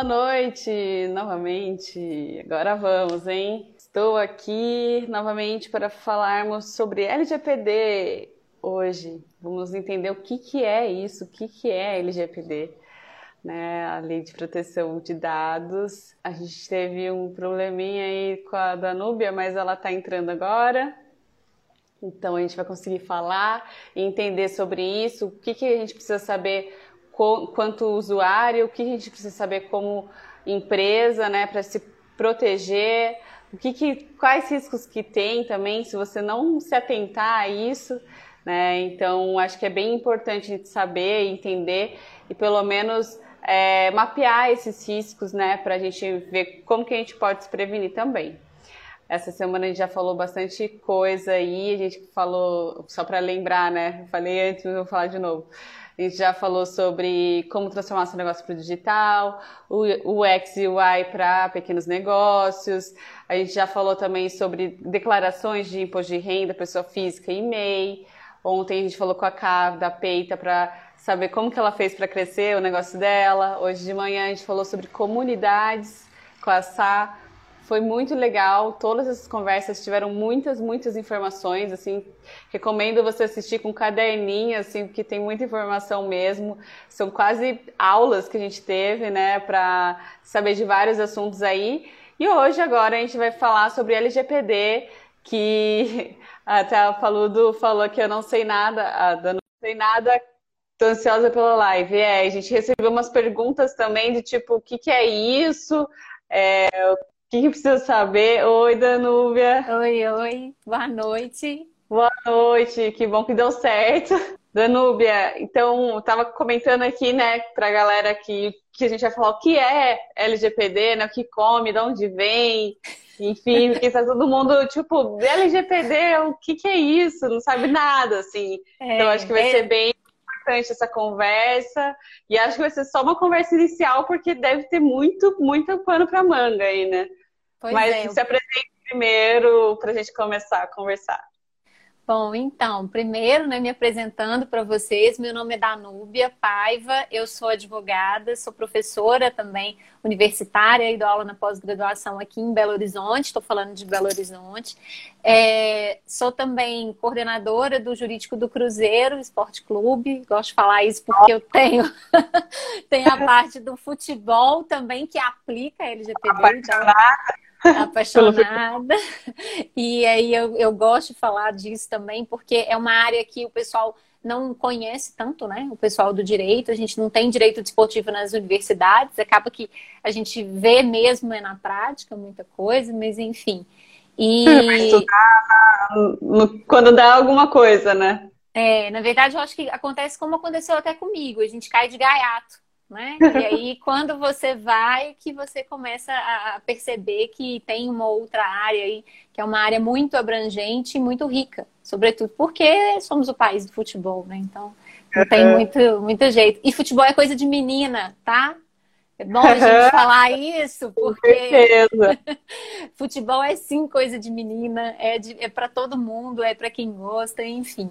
Boa noite, novamente. Agora vamos, hein? Estou aqui novamente para falarmos sobre LGPD hoje. Vamos entender o que, que é isso, o que, que é LGPD, né? A Lei de Proteção de Dados. A gente teve um probleminha aí com a Danúbia, mas ela está entrando agora. Então a gente vai conseguir falar e entender sobre isso, o que, que a gente precisa saber quanto usuário, o que a gente precisa saber como empresa, né, para se proteger, o que, que, quais riscos que tem também, se você não se atentar a isso, né? Então acho que é bem importante a gente saber, entender e pelo menos é, mapear esses riscos, né, para a gente ver como que a gente pode se prevenir também. Essa semana a gente já falou bastante coisa aí, a gente falou, só para lembrar, né? falei antes, mas vou falar de novo. A gente já falou sobre como transformar seu negócio para o digital, o X e o Y para pequenos negócios. A gente já falou também sobre declarações de imposto de renda, pessoa física e MEI. Ontem a gente falou com a Cav da Peita para saber como que ela fez para crescer o negócio dela. Hoje de manhã a gente falou sobre comunidades com a Sá foi muito legal, todas essas conversas tiveram muitas, muitas informações, assim, recomendo você assistir com caderninho, assim, porque tem muita informação mesmo. São quase aulas que a gente teve, né, para saber de vários assuntos aí. E hoje, agora, a gente vai falar sobre LGPD, que até a Paludo falou que eu não sei nada, a Dana não sei nada, tô ansiosa pela live. É, a gente recebeu umas perguntas também de tipo, o que, que é isso? É, que, que precisa saber? Oi, Danúbia. Oi, oi. Boa noite. Boa noite. Que bom que deu certo. Danúbia, então, eu tava comentando aqui, né, pra galera que, que a gente vai falar o que é LGPD, né, o que come, de onde vem, enfim, porque tá todo mundo, tipo, LGPD, o que que é isso? Não sabe nada, assim. É, então, acho que vai é... ser bem importante essa conversa. E acho que vai ser só uma conversa inicial, porque deve ter muito, muito pano para manga aí, né? Pois Mas é, se apresente primeiro para a gente começar a conversar. Bom, então, primeiro, né, me apresentando para vocês, meu nome é Danúbia Paiva, eu sou advogada, sou professora também universitária e dou aula na pós-graduação aqui em Belo Horizonte, estou falando de Belo Horizonte. É, sou também coordenadora do Jurídico do Cruzeiro Esporte Clube, gosto de falar isso porque eu tenho, tenho a parte do futebol também que aplica a LGPD. Então, apaixonada. E aí eu, eu gosto de falar disso também, porque é uma área que o pessoal não conhece tanto, né? O pessoal do direito, a gente não tem direito desportivo nas universidades, acaba que a gente vê mesmo é na prática muita coisa, mas enfim. E quando dá alguma coisa, né? É, na verdade, eu acho que acontece como aconteceu até comigo, a gente cai de gaiato né? E aí, quando você vai, que você começa a perceber que tem uma outra área aí, que é uma área muito abrangente e muito rica, sobretudo porque somos o país do futebol, né? Então, não tem muito, muito jeito. E futebol é coisa de menina, tá? É bom a gente falar isso, porque futebol é sim coisa de menina, é, de, é para todo mundo, é para quem gosta, enfim.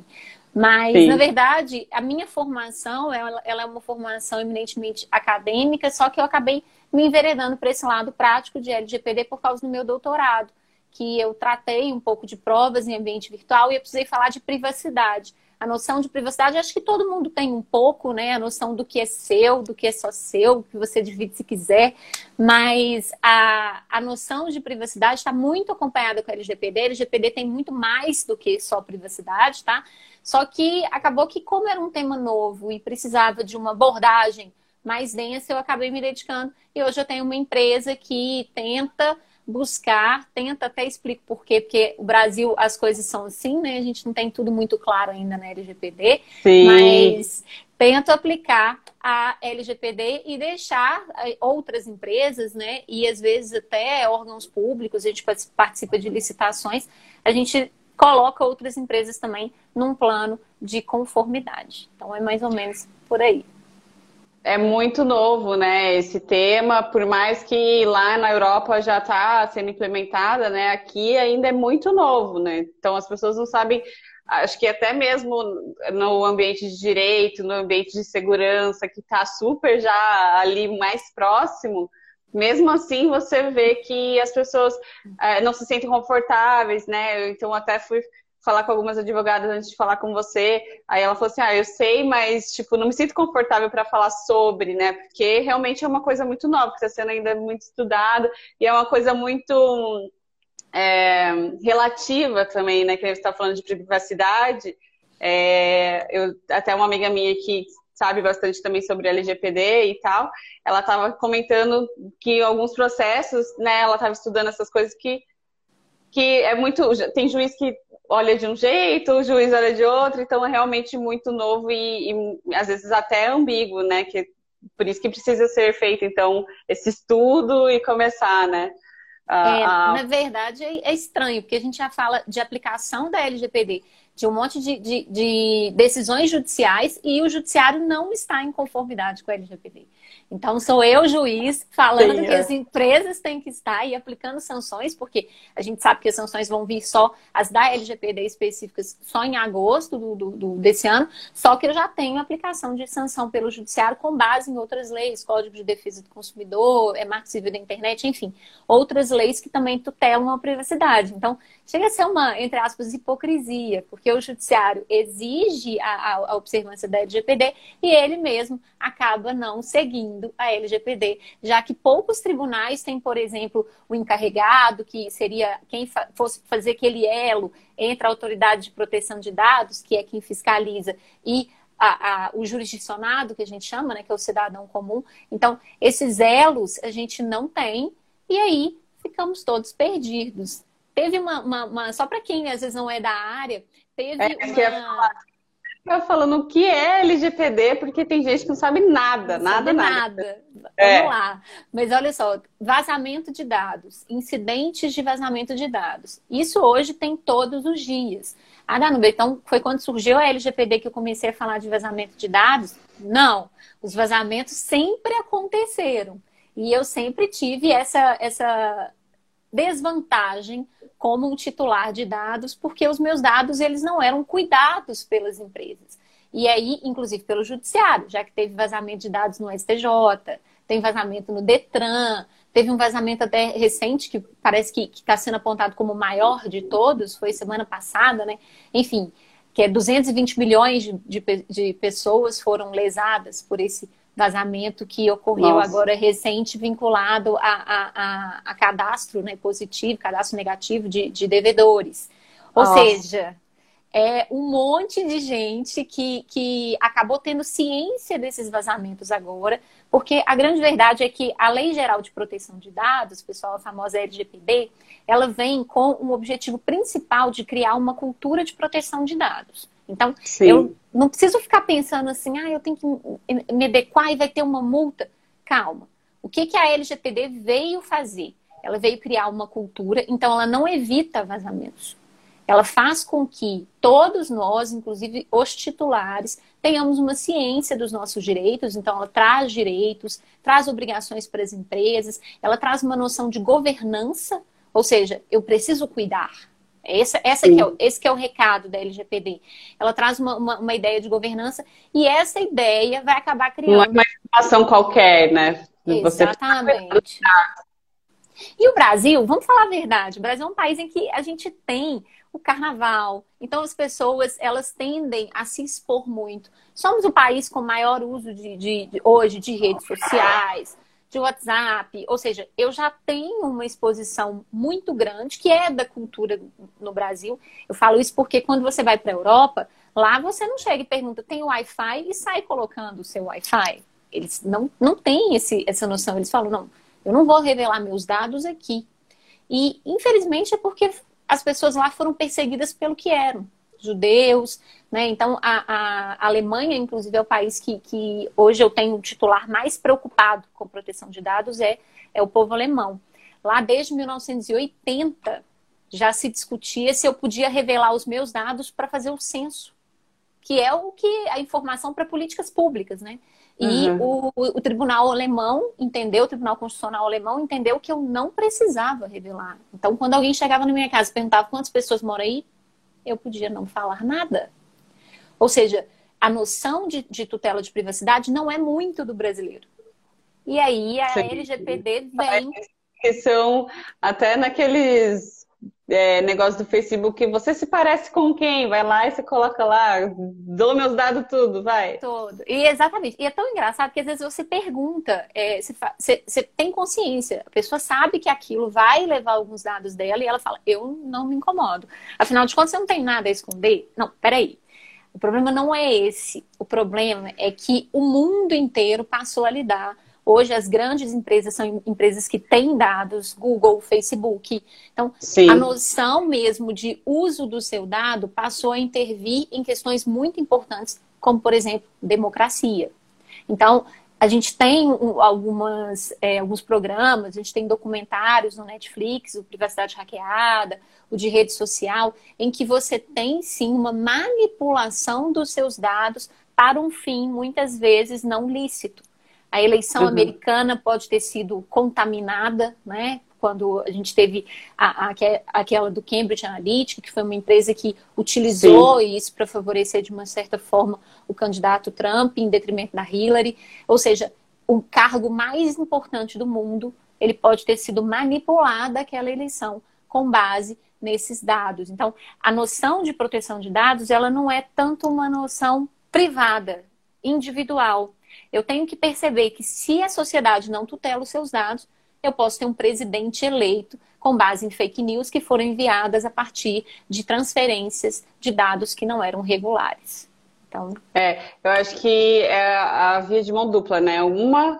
Mas, Sim. na verdade, a minha formação, ela, ela, é uma formação eminentemente acadêmica, só que eu acabei me enveredando para esse lado prático de LGPD por causa do meu doutorado, que eu tratei um pouco de provas em ambiente virtual e eu precisei falar de privacidade. A noção de privacidade, acho que todo mundo tem um pouco, né? A noção do que é seu, do que é só seu, que você divide se quiser, mas a, a noção de privacidade está muito acompanhada com a LGPD. A LGPD tem muito mais do que só privacidade, tá? Só que acabou que, como era um tema novo e precisava de uma abordagem mais densa, eu acabei me dedicando. E hoje eu tenho uma empresa que tenta buscar, tenta até explico por quê, porque o Brasil as coisas são assim, né? A gente não tem tudo muito claro ainda na LGPD, Sim. mas tento aplicar a LGPD e deixar eh, outras empresas, né? E às vezes até órgãos públicos, a gente participa de licitações, a gente coloca outras empresas também num plano de conformidade. Então é mais ou menos por aí. É muito novo, né? Esse tema, por mais que lá na Europa já está sendo implementada, né? Aqui ainda é muito novo, né? Então as pessoas não sabem acho que até mesmo no ambiente de direito, no ambiente de segurança, que está super já ali mais próximo, mesmo assim você vê que as pessoas é, não se sentem confortáveis, né? Então até fui falar com algumas advogadas antes de falar com você, aí ela falou assim: "Ah, eu sei, mas tipo, não me sinto confortável para falar sobre, né? Porque realmente é uma coisa muito nova, que está sendo ainda muito estudado e é uma coisa muito é, relativa também, né? Que a gente está falando de privacidade. É, eu, até uma amiga minha que sabe bastante também sobre LGPD e tal, ela estava comentando que alguns processos, né, ela estava estudando essas coisas que, que é muito. Tem juiz que olha de um jeito, o juiz olha de outro, então é realmente muito novo e, e às vezes até ambíguo, né? Que, por isso que precisa ser feito, então, esse estudo e começar, né? É, Na verdade, é estranho, porque a gente já fala de aplicação da LGPD, de um monte de, de, de decisões judiciais, e o judiciário não está em conformidade com a LGPD. Então, sou eu, juiz, falando Sim, que é. as empresas têm que estar e aplicando sanções, porque a gente sabe que as sanções vão vir só, as da LGPD específicas, só em agosto do, do, do, desse ano, só que eu já tenho aplicação de sanção pelo judiciário com base em outras leis, Código de Defesa do Consumidor, é Marco Civil da Internet, enfim, outras leis que também tutelam a privacidade. Então, chega a ser uma, entre aspas, hipocrisia, porque o judiciário exige a, a, observância da LGPD e ele mesmo acaba não seguindo seguindo a LGPD, já que poucos tribunais têm, por exemplo, o encarregado, que seria quem fa fosse fazer aquele elo entre a autoridade de proteção de dados, que é quem fiscaliza, e a, a, o jurisdicionado, que a gente chama, né, que é o cidadão comum. Então, esses elos a gente não tem, e aí ficamos todos perdidos. Teve uma, uma, uma só para quem às vezes não é da área, teve é, uma falando o que é LGPD, porque tem gente que não sabe nada, não nada, sabe nada. nada. É. Vamos lá. Mas olha só, vazamento de dados, incidentes de vazamento de dados. Isso hoje tem todos os dias. Ah, não, então foi quando surgiu a LGPD que eu comecei a falar de vazamento de dados? Não. Os vazamentos sempre aconteceram. E eu sempre tive essa, essa desvantagem como um titular de dados, porque os meus dados eles não eram cuidados pelas empresas. E aí, inclusive pelo judiciário, já que teve vazamento de dados no STJ, tem vazamento no Detran, teve um vazamento até recente que parece que está sendo apontado como o maior de todos, foi semana passada, né? Enfim, que é 220 milhões de, de, de pessoas foram lesadas por esse vazamento que ocorreu Nossa. agora recente vinculado a, a, a, a, cadastro né, positivo, cadastro negativo de, de devedores. Ou Nossa. seja, é um monte de gente que, que acabou tendo ciência desses vazamentos agora, porque a grande verdade é que a Lei Geral de Proteção de Dados, pessoal, a famosa LGPD, ela vem com um objetivo principal de criar uma cultura de proteção de dados. Então, Sim. eu não preciso ficar pensando assim, ah, eu tenho que me adequar e vai ter uma multa. Calma. O que, que a LGPD veio fazer? Ela veio criar uma cultura, então ela não evita vazamentos. Ela faz com que todos nós, inclusive os titulares, tenhamos uma ciência dos nossos direitos. Então, ela traz direitos, traz obrigações para as empresas, ela traz uma noção de governança, ou seja, eu preciso cuidar, esse, essa que é, esse que é o recado da LGPD. Ela traz uma, uma, uma, ideia de governança e essa ideia vai acabar criando. Não é uma informação qualquer, né? Exatamente. E o Brasil, vamos falar a verdade, o Brasil é um país em que a gente tem o carnaval, então as pessoas elas tendem a se expor muito. Somos o país com maior uso de, de, de hoje de redes sociais, de WhatsApp, ou seja, eu já tenho uma exposição muito grande que é da cultura no Brasil. Eu falo isso porque quando você vai para a Europa, lá você não chega e pergunta, tem Wi-Fi e sai colocando o seu Wi-Fi. Eles não, não têm esse, essa noção. Eles falam, não, eu não vou revelar meus dados aqui. E, infelizmente, é porque as pessoas lá foram perseguidas pelo que eram judeus, né? Então, a, a, Alemanha, inclusive, é o país que, que hoje eu tenho um titular mais preocupado com proteção de dados, é, é o povo alemão. Lá, desde 1980, já se discutia se eu podia revelar os meus dados para fazer o censo, que é o que a informação para políticas públicas, né? E uhum. o, o, tribunal alemão entendeu, o tribunal constitucional alemão entendeu que eu não precisava revelar. Então, quando alguém chegava na minha casa e perguntava quantas pessoas moram aí, eu podia não falar nada. Ou seja, a noção de, de tutela de privacidade não é muito do brasileiro. E aí a Sim. LGPD vem. Que são até naqueles é, negócio do Facebook, você se parece com quem? Vai lá e você coloca lá, dou meus dados tudo, vai. Todo. E exatamente. E é tão engraçado que às vezes você pergunta, é, você, você, você, tem consciência, a pessoa sabe que aquilo vai levar alguns dados dela e ela fala, eu não me incomodo. Afinal de contas, você não tem nada a esconder? Não, peraí. O problema não é esse. O problema é que o mundo inteiro passou a lidar Hoje, as grandes empresas são empresas que têm dados, Google, Facebook. Então, Sim. a noção mesmo de uso do seu dado passou a intervir em questões muito importantes, como, por exemplo, democracia. Então, a gente tem algumas, é, alguns programas, a gente tem documentários no Netflix, o Privacidade Hackeada, o de rede social, em que você tem sim uma manipulação dos seus dados para um fim muitas vezes não lícito. A eleição uhum. americana pode ter sido contaminada, né? Quando a gente teve a, a, aquela do Cambridge Analytica, que foi uma empresa que utilizou Sim. isso para favorecer de uma certa forma o candidato Trump em detrimento da Hillary. Ou seja, o cargo mais importante do mundo, ele pode ter sido manipulado aquela eleição com base nesses dados. Então, a noção de proteção de dados, ela não é tanto uma noção privada, individual, eu tenho que perceber que se a sociedade não tutela os seus dados, eu posso ter um presidente eleito com base em fake news que foram enviadas a partir de transferências de dados que não eram regulares. Então... É, eu acho que é a via de mão dupla, né? Uma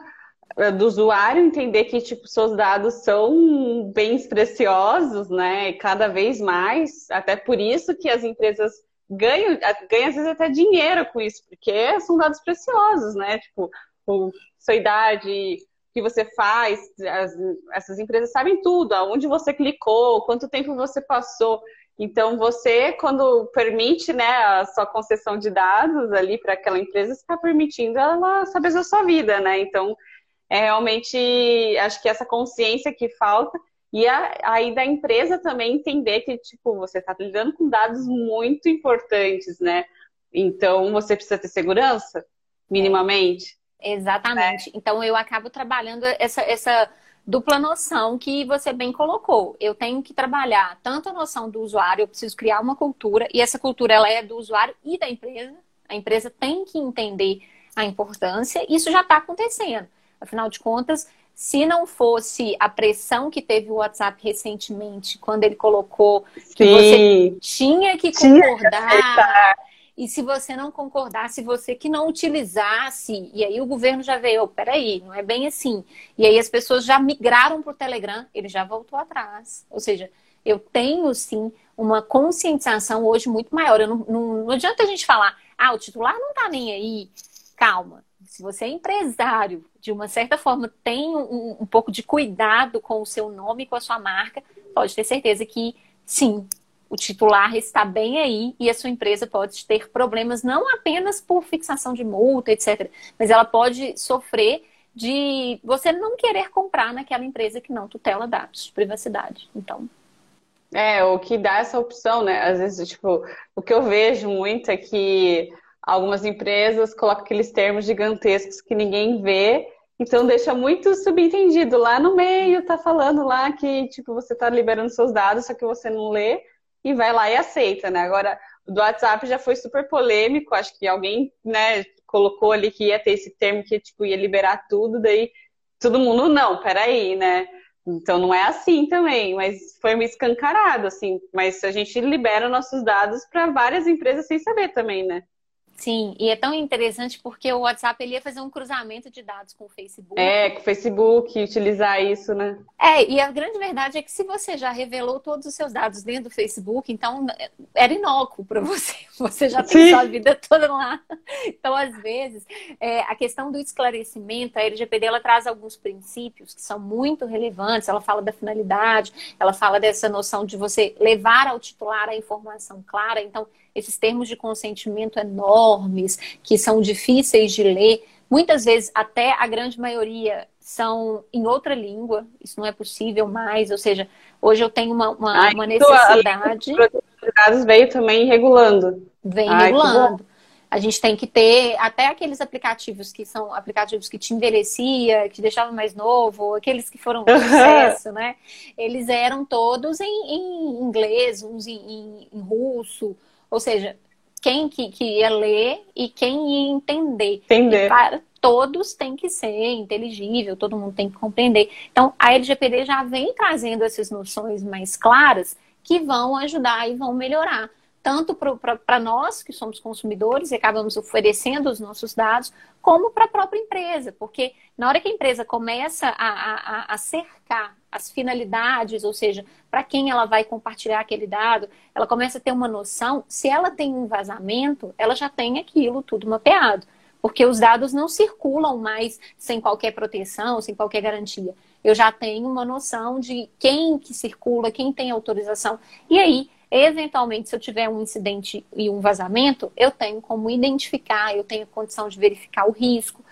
é do usuário entender que tipo seus dados são bens preciosos, né? Cada vez mais, até por isso que as empresas ganha, ganha às vezes até dinheiro com isso, porque são dados preciosos, né? Tipo, sua idade, que você faz, as, essas empresas sabem tudo, aonde você clicou, quanto tempo você passou. Então, você, quando permite né, a sua concessão de dados ali para aquela empresa, está permitindo ela saber da sua vida, né? Então, é realmente, acho que essa consciência que falta e a, aí da empresa também entender que, tipo, você está lidando com dados muito importantes, né? Então, você precisa ter segurança, minimamente. Exatamente. É. Então, eu acabo trabalhando essa, essa dupla noção que você bem colocou. Eu tenho que trabalhar tanto a noção do usuário, eu preciso criar uma cultura, e essa cultura ela é do usuário e da empresa. A empresa tem que entender a importância, isso já está acontecendo. Afinal de contas, se não fosse a pressão que teve o WhatsApp recentemente, quando ele colocou que Sim. você tinha que concordar, e se você não concordasse, você que não utilizasse, e aí o governo já veio, oh, peraí, não é bem assim. E aí as pessoas já migraram para o Telegram, ele já voltou atrás. Ou seja, eu tenho sim uma conscientização hoje muito maior. Não, não, não adianta a gente falar, ah, o titular não está nem aí. Calma se você é empresário, de uma certa forma, tem um, um pouco de cuidado com o seu nome, com a sua marca, pode ter certeza que sim, o titular está bem aí e a sua empresa pode ter problemas não apenas por fixação de multa, etc., mas ela pode sofrer de você não querer comprar naquela empresa que não tutela dados de privacidade. Então. É, o que dá essa opção, né? Às vezes, tipo, o que eu vejo muito é que Algumas empresas colocam aqueles termos gigantescos que ninguém vê, então deixa muito subentendido. Lá no meio tá falando lá que tipo você tá liberando seus dados, só que você não lê e vai lá e aceita, né? Agora, do WhatsApp já foi super polêmico, acho que alguém, né, colocou ali que ia ter esse termo que tipo ia liberar tudo, daí todo mundo não, peraí, né? Então não é assim também, mas foi meio escancarado, assim. Mas a gente libera nossos dados para várias empresas sem saber também, né? Sim, e é tão interessante porque o WhatsApp ele ia fazer um cruzamento de dados com o Facebook. É, com o Facebook, utilizar isso, né? É, e a grande verdade é que se você já revelou todos os seus dados dentro do Facebook, então era inócuo para você. Você já tem Sim. sua vida toda lá. Então, às vezes, é, a questão do esclarecimento, a LGPD ela traz alguns princípios que são muito relevantes. Ela fala da finalidade, ela fala dessa noção de você levar ao titular a informação clara. Então, esses termos de consentimento enormes, que são difíceis de ler, muitas vezes até a grande maioria são em outra língua, isso não é possível mais, ou seja, hoje eu tenho uma, uma, uma necessidade. de dados veio também regulando. Vem Ai, regulando. A gente tem que ter até aqueles aplicativos que são aplicativos que te envelhecia, que te deixavam mais novo, aqueles que foram um sucesso, né? Eles eram todos em, em inglês, uns em, em, em, russo. Ou seja, quem que, que, ia ler e quem ia entender. Entender. Para todos tem que ser inteligível, todo mundo tem que compreender. Então, a LGPD já vem trazendo essas noções mais claras que vão ajudar e vão melhorar tanto para nós, que somos consumidores e acabamos oferecendo os nossos dados, como para a própria empresa. Porque na hora que a empresa começa a, a, a cercar as finalidades, ou seja, para quem ela vai compartilhar aquele dado, ela começa a ter uma noção, se ela tem um vazamento, ela já tem aquilo tudo mapeado. Porque os dados não circulam mais sem qualquer proteção, sem qualquer garantia. Eu já tenho uma noção de quem que circula, quem tem autorização. E aí, Eventualmente, se eu tiver um incidente e um vazamento, eu tenho como identificar, eu tenho condição de verificar o risco.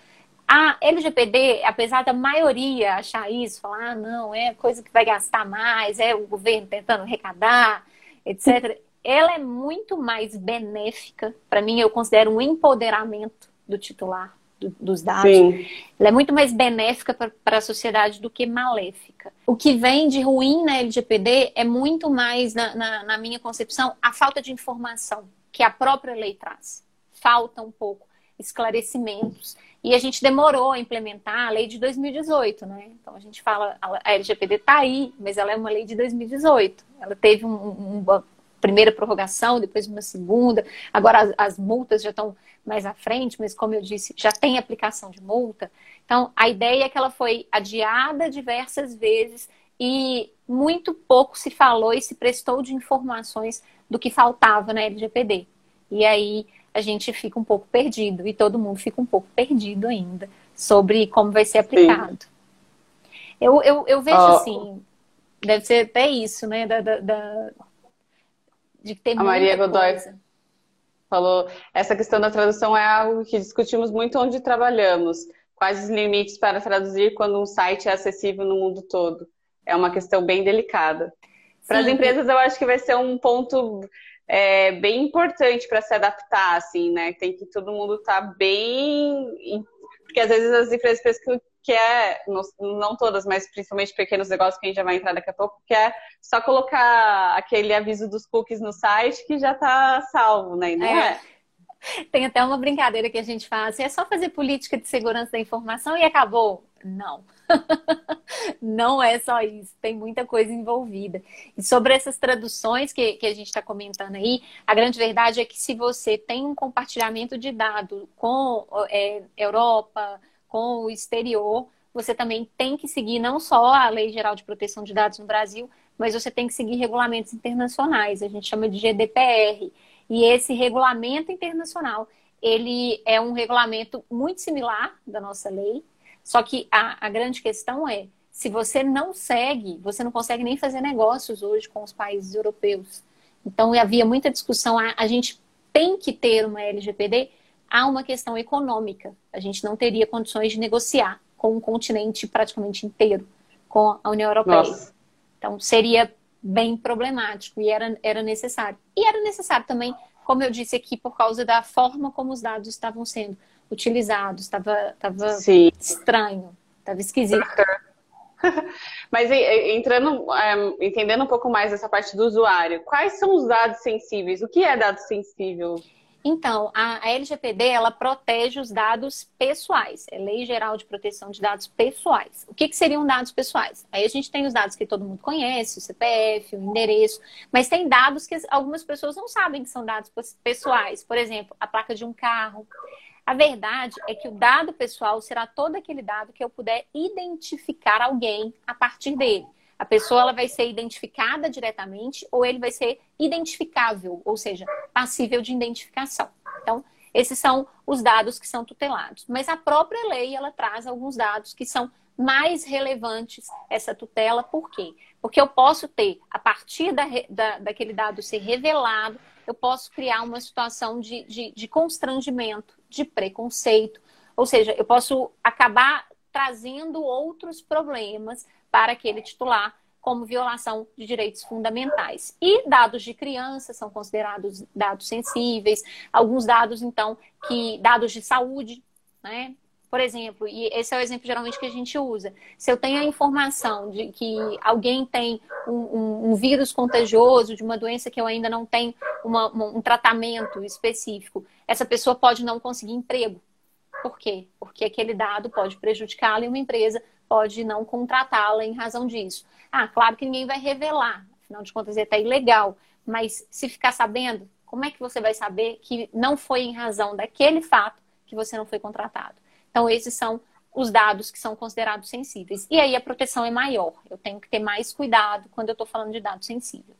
A LGPD, apesar da maioria achar isso, falar, ah, não, é coisa que vai gastar mais, é o governo tentando arrecadar, etc., ela é muito mais benéfica, para mim, eu considero um empoderamento do titular do, dos dados, Sim. ela é muito mais benéfica para a sociedade do que maléfica. O que vem de ruim na LGPD é muito mais, na, na, na minha concepção, a falta de informação que a própria lei traz. Falta um pouco esclarecimentos. E a gente demorou a implementar a lei de 2018, né? Então a gente fala, a LGPD está aí, mas ela é uma lei de 2018. Ela teve um, um, uma primeira prorrogação, depois uma segunda. Agora as, as multas já estão mais à frente, mas como eu disse, já tem aplicação de multa. Então, a ideia é que ela foi adiada diversas vezes e muito pouco se falou e se prestou de informações do que faltava na LGPD. E aí a gente fica um pouco perdido e todo mundo fica um pouco perdido ainda sobre como vai ser aplicado. Eu, eu, eu, vejo oh. assim, deve ser até isso, né? Da, da, da de ter a Maria Godoy. Coisa falou, essa questão da tradução é algo que discutimos muito onde trabalhamos. Quais os limites para traduzir quando um site é acessível no mundo todo? É uma questão bem delicada. Para as empresas, eu acho que vai ser um ponto é, bem importante para se adaptar, assim, né? Tem que todo mundo estar tá bem. Porque às vezes as empresas pensam que é, não todas, mas principalmente pequenos negócios que a gente já vai entrar daqui a pouco, que é só colocar aquele aviso dos cookies no site que já está salvo, né? não é. é. Tem até uma brincadeira que a gente faz, é só fazer política de segurança da informação e acabou. Não. não é só isso, tem muita coisa envolvida. E sobre essas traduções que, que a gente está comentando aí, a grande verdade é que se você tem um compartilhamento de dados com é, Europa, com o exterior, você também tem que seguir não só a Lei Geral de Proteção de Dados no Brasil, mas você tem que seguir regulamentos internacionais, a gente chama de GDPR. E esse regulamento internacional, ele é um regulamento muito similar da nossa lei, só que a, a grande questão é, se você não segue, você não consegue nem fazer negócios hoje com os países europeus. Então, havia muita discussão, a, a gente tem que ter uma LGPD há uma questão econômica. A gente não teria condições de negociar com um continente praticamente inteiro, com a União Europeia. Nossa. Então, seria bem problemático e era, era necessário. E era necessário também, como eu disse aqui, por causa da forma como os dados estavam sendo utilizados. Estava estranho, estava esquisito. Mas entrando, é, entendendo um pouco mais essa parte do usuário, quais são os dados sensíveis? O que é dado sensível? Então, a, a LGPD, ela protege os dados pessoais. É Lei Geral de Proteção de Dados Pessoais. O que, que seriam dados pessoais? Aí a gente tem os dados que todo mundo conhece, o CPF, o endereço, mas tem dados que algumas pessoas não sabem que são dados pessoais. Por exemplo, a placa de um carro. A verdade é que o dado pessoal será todo aquele dado que eu puder identificar alguém a partir dele. A pessoa ela vai ser identificada diretamente ou ele vai ser identificável, ou seja, passível de identificação. Então, esses são os dados que são tutelados. Mas a própria lei ela traz alguns dados que são mais relevantes essa tutela, por quê? Porque eu posso ter, a partir da, da, daquele dado ser revelado, eu posso criar uma situação de, de, de constrangimento, de preconceito. Ou seja, eu posso acabar trazendo outros problemas para aquele titular como violação de direitos fundamentais. E dados de criança são considerados dados sensíveis, alguns dados, então, que dados de saúde, né? Por exemplo, e esse é o exemplo geralmente que a gente usa. Se eu tenho a informação de que alguém tem um, um, um vírus contagioso de uma doença que eu ainda não tenho uma, um tratamento específico, essa pessoa pode não conseguir emprego. Por quê? Porque aquele dado pode prejudicá-la e uma empresa pode não contratá-la em razão disso. Ah, claro que ninguém vai revelar, afinal de contas é até ilegal, mas se ficar sabendo, como é que você vai saber que não foi em razão daquele fato que você não foi contratado? Então, esses são os dados que são considerados sensíveis. E aí a proteção é maior. Eu tenho que ter mais cuidado quando eu estou falando de dado sensível.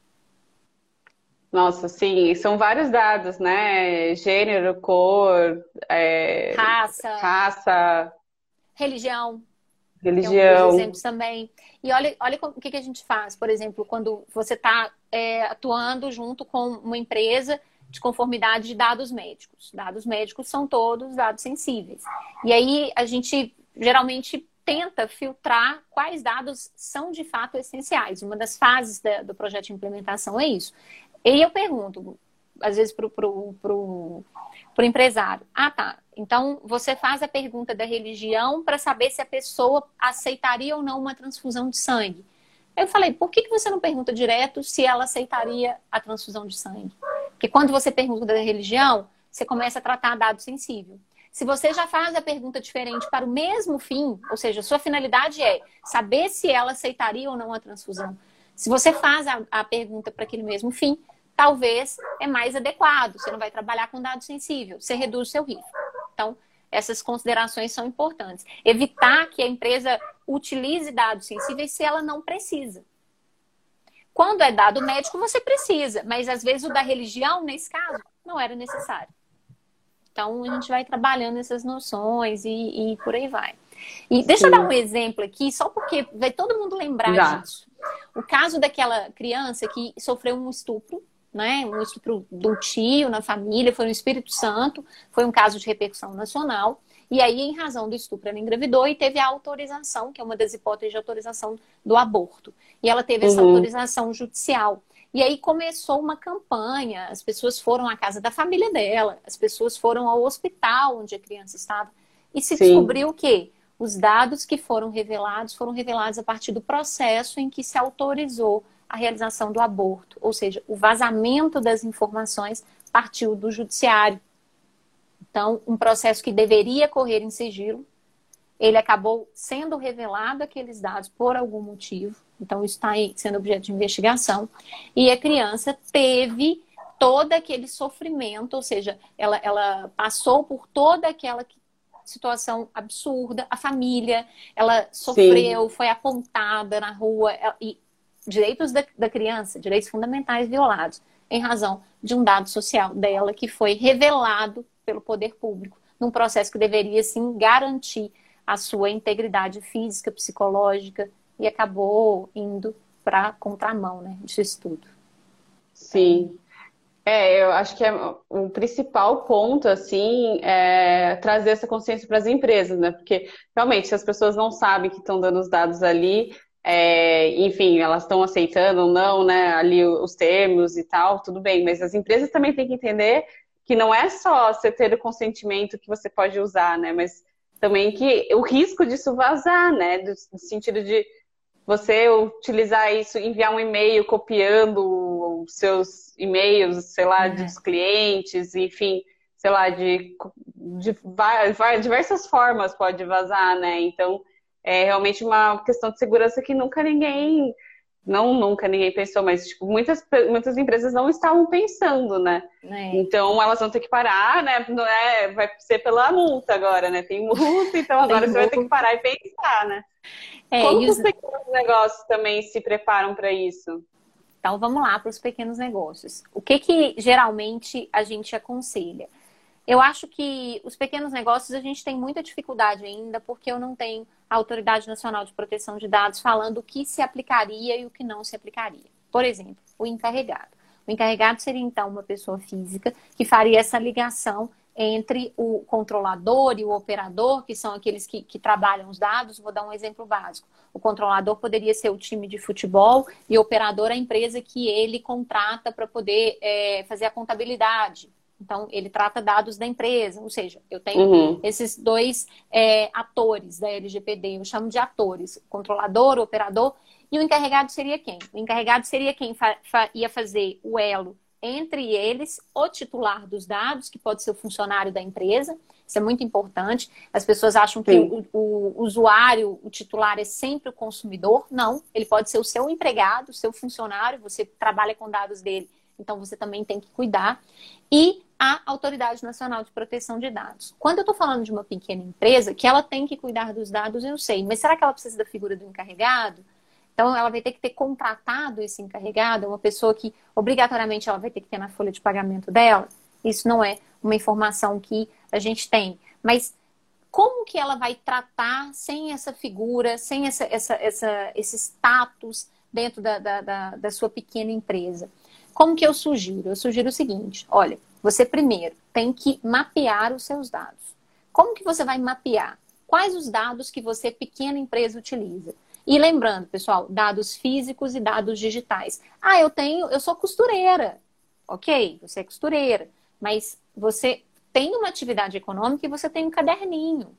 Nossa, sim, são vários dados, né? Gênero, cor, é... raça, raça, religião. Religião. Tem exemplos também. E olha, olha o que, que a gente faz, por exemplo, quando você está é, atuando junto com uma empresa de conformidade de dados médicos. Dados médicos são todos dados sensíveis. E aí a gente geralmente tenta filtrar quais dados são de fato essenciais. Uma das fases da, do projeto de implementação é isso. E eu pergunto, às vezes, para o empresário: ah, tá. Então você faz a pergunta da religião para saber se a pessoa aceitaria ou não uma transfusão de sangue. Eu falei, por que, que você não pergunta direto se ela aceitaria a transfusão de sangue? Porque quando você pergunta da religião, você começa a tratar dado sensível. Se você já faz a pergunta diferente para o mesmo fim, ou seja, sua finalidade é saber se ela aceitaria ou não a transfusão. Se você faz a, a pergunta para aquele mesmo fim, talvez é mais adequado. Você não vai trabalhar com dado sensível, você reduz o seu risco. Então, essas considerações são importantes. Evitar que a empresa utilize dados sensíveis se ela não precisa. Quando é dado médico, você precisa, mas às vezes o da religião, nesse caso, não era necessário. Então, a gente vai trabalhando essas noções e, e por aí vai. E deixa Sim. eu dar um exemplo aqui, só porque vai todo mundo lembrar Já. disso. O caso daquela criança que sofreu um estupro, né? Um estupro do tio na família, foi no Espírito Santo, foi um caso de repercussão nacional. E aí, em razão do estupro, ela engravidou e teve a autorização, que é uma das hipóteses de autorização do aborto. E ela teve essa uhum. autorização judicial. E aí começou uma campanha, as pessoas foram à casa da família dela, as pessoas foram ao hospital onde a criança estava. E se Sim. descobriu que os dados que foram revelados foram revelados a partir do processo em que se autorizou a realização do aborto. Ou seja, o vazamento das informações partiu do judiciário. Então, um processo que deveria correr em sigilo, ele acabou sendo revelado aqueles dados por algum motivo. Então, isso está sendo objeto de investigação. E a criança teve todo aquele sofrimento, ou seja, ela, ela passou por toda aquela situação absurda. A família, ela sofreu, Sim. foi apontada na rua. E direitos da, da criança, direitos fundamentais violados, em razão de um dado social dela que foi revelado pelo poder público, num processo que deveria sim garantir a sua integridade física, psicológica e acabou indo para contramão, né, disso tudo. Sim. É, eu acho que é o principal ponto, assim, é trazer essa consciência para as empresas, né? Porque, realmente, se as pessoas não sabem que estão dando os dados ali, é, enfim, elas estão aceitando ou não, né, ali os termos e tal, tudo bem, mas as empresas também têm que entender que não é só você ter o consentimento que você pode usar, né? Mas também que o risco disso vazar, né? Do, do sentido de você utilizar isso, enviar um e-mail copiando os seus e-mails, sei lá, uhum. dos clientes, enfim, sei lá, de, de, de diversas formas pode vazar, né? Então, é realmente uma questão de segurança que nunca ninguém não nunca ninguém pensou, mas tipo, muitas, muitas empresas não estavam pensando, né? É. Então elas vão ter que parar, né? Não é, vai ser pela multa agora, né? Tem multa, então agora você vai ter que parar e pensar, né? É, Como os pequenos negócios também se preparam para isso? Então vamos lá para os pequenos negócios. O que que geralmente a gente aconselha? Eu acho que os pequenos negócios a gente tem muita dificuldade ainda, porque eu não tenho a Autoridade Nacional de Proteção de Dados falando o que se aplicaria e o que não se aplicaria. Por exemplo, o encarregado. O encarregado seria então uma pessoa física que faria essa ligação entre o controlador e o operador, que são aqueles que, que, trabalham os dados. Vou dar um exemplo básico. O controlador poderia ser o time de futebol e o operador a empresa que ele contrata para poder é, fazer a contabilidade. Então, ele trata dados da empresa. Ou seja, eu tenho uhum. esses dois é, atores da LGPD, eu chamo de atores: controlador, operador. E o encarregado seria quem? O encarregado seria quem fa ia fazer o elo entre eles o titular dos dados, que pode ser o funcionário da empresa. Isso é muito importante. As pessoas acham que o, o, usuário, o titular, é sempre o consumidor. Não, ele pode ser o seu empregado, o seu funcionário, você trabalha com dados dele, então você também tem que cuidar. E a Autoridade Nacional de Proteção de Dados. Quando eu estou falando de uma pequena empresa, que ela tem que cuidar dos dados, eu sei, mas será que ela precisa da figura do encarregado? Então, ela vai ter que ter contratado esse encarregado, uma pessoa que obrigatoriamente ela vai ter que ter na folha de pagamento dela. Isso não é uma informação que a gente tem. Mas como que ela vai tratar sem essa figura, sem essa, essa, essa, esse status dentro da, da, da, da sua pequena empresa? Como que eu sugiro? Eu sugiro o seguinte: olha, você primeiro tem que mapear os seus dados. Como que você vai mapear? Quais os dados que você, pequena empresa, utiliza? E lembrando, pessoal, dados físicos e dados digitais. Ah, eu tenho, eu sou costureira. Ok, você é costureira, mas você tem uma atividade econômica e você tem um caderninho.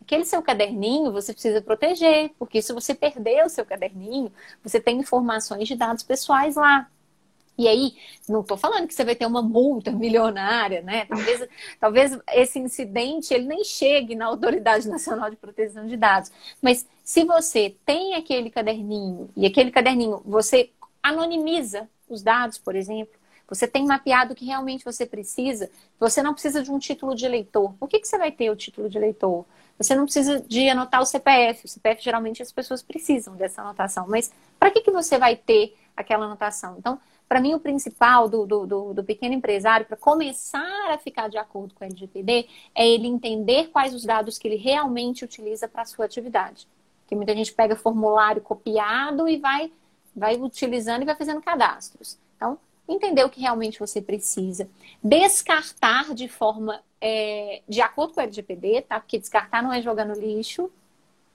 Aquele seu caderninho você precisa proteger, porque se você perder o seu caderninho, você tem informações de dados pessoais lá. E aí, não estou falando que você vai ter uma multa milionária, né? Talvez, talvez esse incidente ele nem chegue na Autoridade Nacional de Proteção de Dados. Mas se você tem aquele caderninho e aquele caderninho você anonimiza os dados, por exemplo, você tem mapeado o que realmente você precisa, você não precisa de um título de eleitor. Por que, que você vai ter o título de eleitor? Você não precisa de anotar o CPF. O CPF, geralmente, as pessoas precisam dessa anotação. Mas para que, que você vai ter aquela anotação? Então, para mim, o principal do, do, do, do pequeno empresário, para começar a ficar de acordo com o LGPD, é ele entender quais os dados que ele realmente utiliza para a sua atividade. Porque muita gente pega formulário copiado e vai, vai utilizando e vai fazendo cadastros. Então, entender o que realmente você precisa. Descartar de forma é, de acordo com o LGPD, tá? Porque descartar não é jogar no lixo,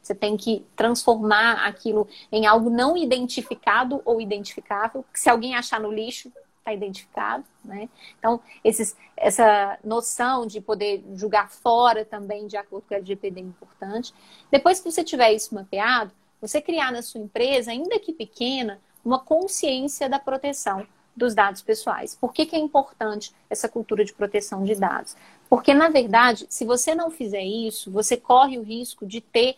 você tem que transformar aquilo em algo não identificado ou identificável. Se alguém achar no lixo, está identificado, né? Então, esses, essa noção de poder julgar fora também, de acordo com o LGPD, é importante. Depois que você tiver isso mapeado, você criar na sua empresa, ainda que pequena, uma consciência da proteção dos dados pessoais. Por que, que é importante essa cultura de proteção de dados? Porque, na verdade, se você não fizer isso, você corre o risco de ter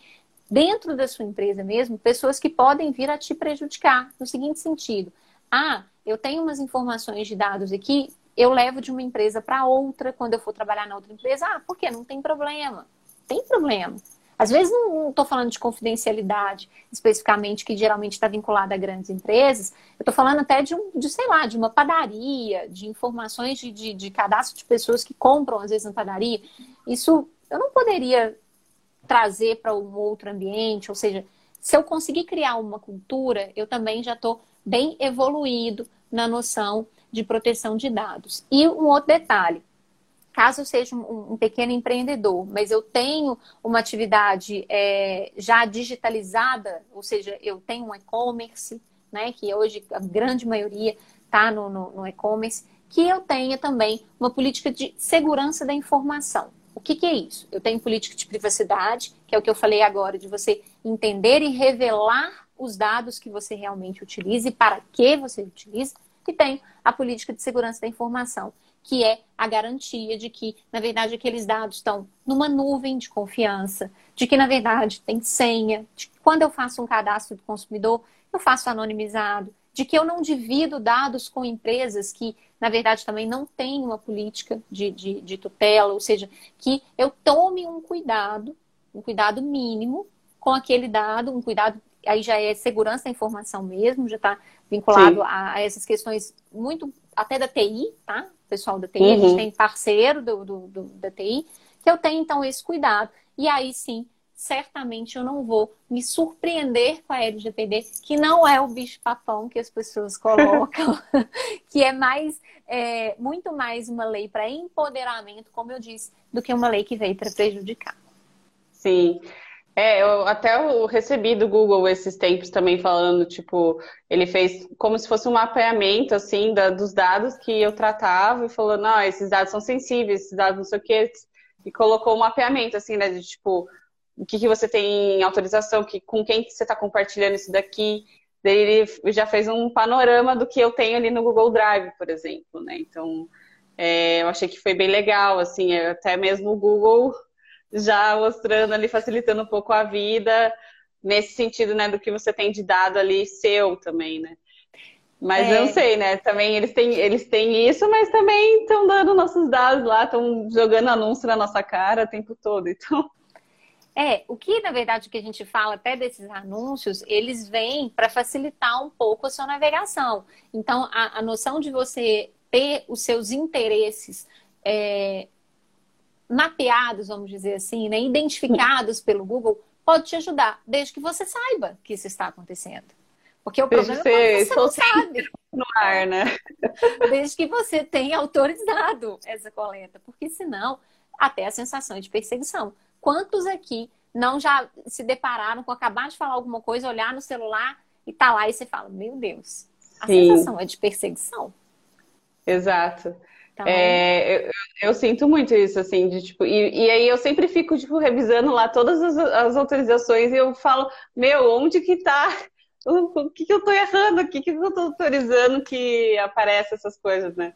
dentro da sua empresa mesmo, pessoas que podem vir a te prejudicar, no seguinte sentido: ah, eu tenho umas informações de dados aqui, eu levo de uma empresa para outra quando eu for trabalhar na outra empresa. Ah, por quê? Não tem problema. Tem problema. Às vezes não estou falando de confidencialidade especificamente, que geralmente está vinculada a grandes empresas. Eu estou falando até de, um, de, sei lá, de uma padaria, de informações de, de, de cadastro de pessoas que compram, às vezes, na padaria. Isso eu não poderia trazer para um outro ambiente, ou seja, se eu conseguir criar uma cultura, eu também já estou bem evoluído na noção de proteção de dados. E um outro detalhe, caso eu seja um, um pequeno empreendedor, mas eu tenho uma atividade é, já digitalizada, ou seja, eu tenho um e-commerce, né, que hoje a grande maioria está no, no, no e-commerce, que eu tenha também uma política de segurança da informação. O que, que é isso? Eu tenho política de privacidade, que é o que eu falei agora, de você entender e revelar os dados que você realmente utiliza e para que você utiliza. E tenho a política de segurança da informação, que é a garantia de que, na verdade, aqueles dados estão numa nuvem de confiança, de que, na verdade, tem senha, de que quando eu faço um cadastro do consumidor, eu faço anonimizado, de que eu não divido dados com empresas que, na verdade, também não têm uma política de, de, de tutela, ou seja, que eu tome um cuidado, um cuidado mínimo com aquele dado, um cuidado, aí já é segurança da informação mesmo, já está vinculado a, a, essas questões muito, até da TI, tá? O pessoal da TI, uhum. a gente uhum. tem parceiro do, do, do, da TI, que eu tenho, então, esse cuidado. E aí sim, certamente eu não vou me surpreender com a LGPD, que não é o bicho-papão que as pessoas colocam, que é mais, é, muito mais uma lei para empoderamento, como eu disse, do que uma lei que veio para prejudicar. Sim. É, eu até eu recebi do Google esses tempos também falando, tipo, ele fez como se fosse um mapeamento, assim, da, dos dados que eu tratava e falou, não, esses dados são sensíveis, esses dados não sei o quê, e colocou um mapeamento, assim, né, de, tipo, o que, que você tem em autorização, que, com quem que você está compartilhando isso daqui. Daí ele já fez um panorama do que eu tenho ali no Google Drive, por exemplo, né, então... É, eu achei que foi bem legal, assim, até mesmo o Google já mostrando ali, facilitando um pouco a vida, nesse sentido, né, do que você tem de dado ali seu também, né? Mas é. eu não sei, né? Também eles têm, eles têm isso, mas também estão dando nossos dados lá, estão jogando anúncio na nossa cara o tempo todo, então. É, o que na verdade que a gente fala até desses anúncios, eles vêm para facilitar um pouco a sua navegação. Então, a, a noção de você ter os seus interesses é, mapeados, vamos dizer assim, né, identificados pelo Google, pode te ajudar, desde que você saiba que isso está acontecendo. Porque o desde problema é que você não sabe. No ar, né? Desde que você tenha autorizado essa coleta. Porque senão, até a sensação de perseguição. Quantos aqui não já se depararam com acabar de falar alguma coisa, olhar no celular e tá lá e você fala, meu Deus, a Sim. sensação é de perseguição. Exato. Então... É, eu, eu, sinto muito isso, assim, de tipo, e, e, aí eu sempre fico, tipo, revisando lá todas as, as autorizações e eu falo, meu, onde que tá? O, o que, que eu tô errando? O que, que eu tô autorizando que apareça essas coisas, né?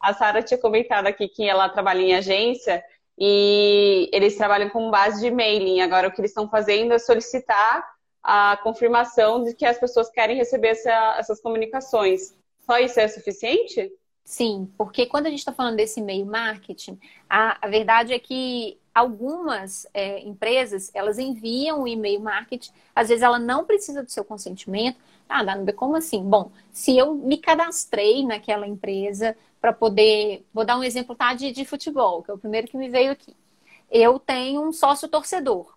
A Sara tinha comentado aqui que ela trabalha em agência e eles trabalham com base de mailing. Agora, o que eles estão fazendo é solicitar a confirmação de que as pessoas querem receber essa, essas comunicações. Só isso é suficiente? Sim, porque quando a gente está falando desse meio marketing, a, a verdade é que algumas é, empresas elas enviam o e-mail marketing, às vezes ela não precisa do seu consentimento. Ah, Danube, como assim? Bom, se eu me cadastrei naquela empresa para poder. Vou dar um exemplo tá, de, de futebol, que é o primeiro que me veio aqui. Eu tenho um sócio torcedor.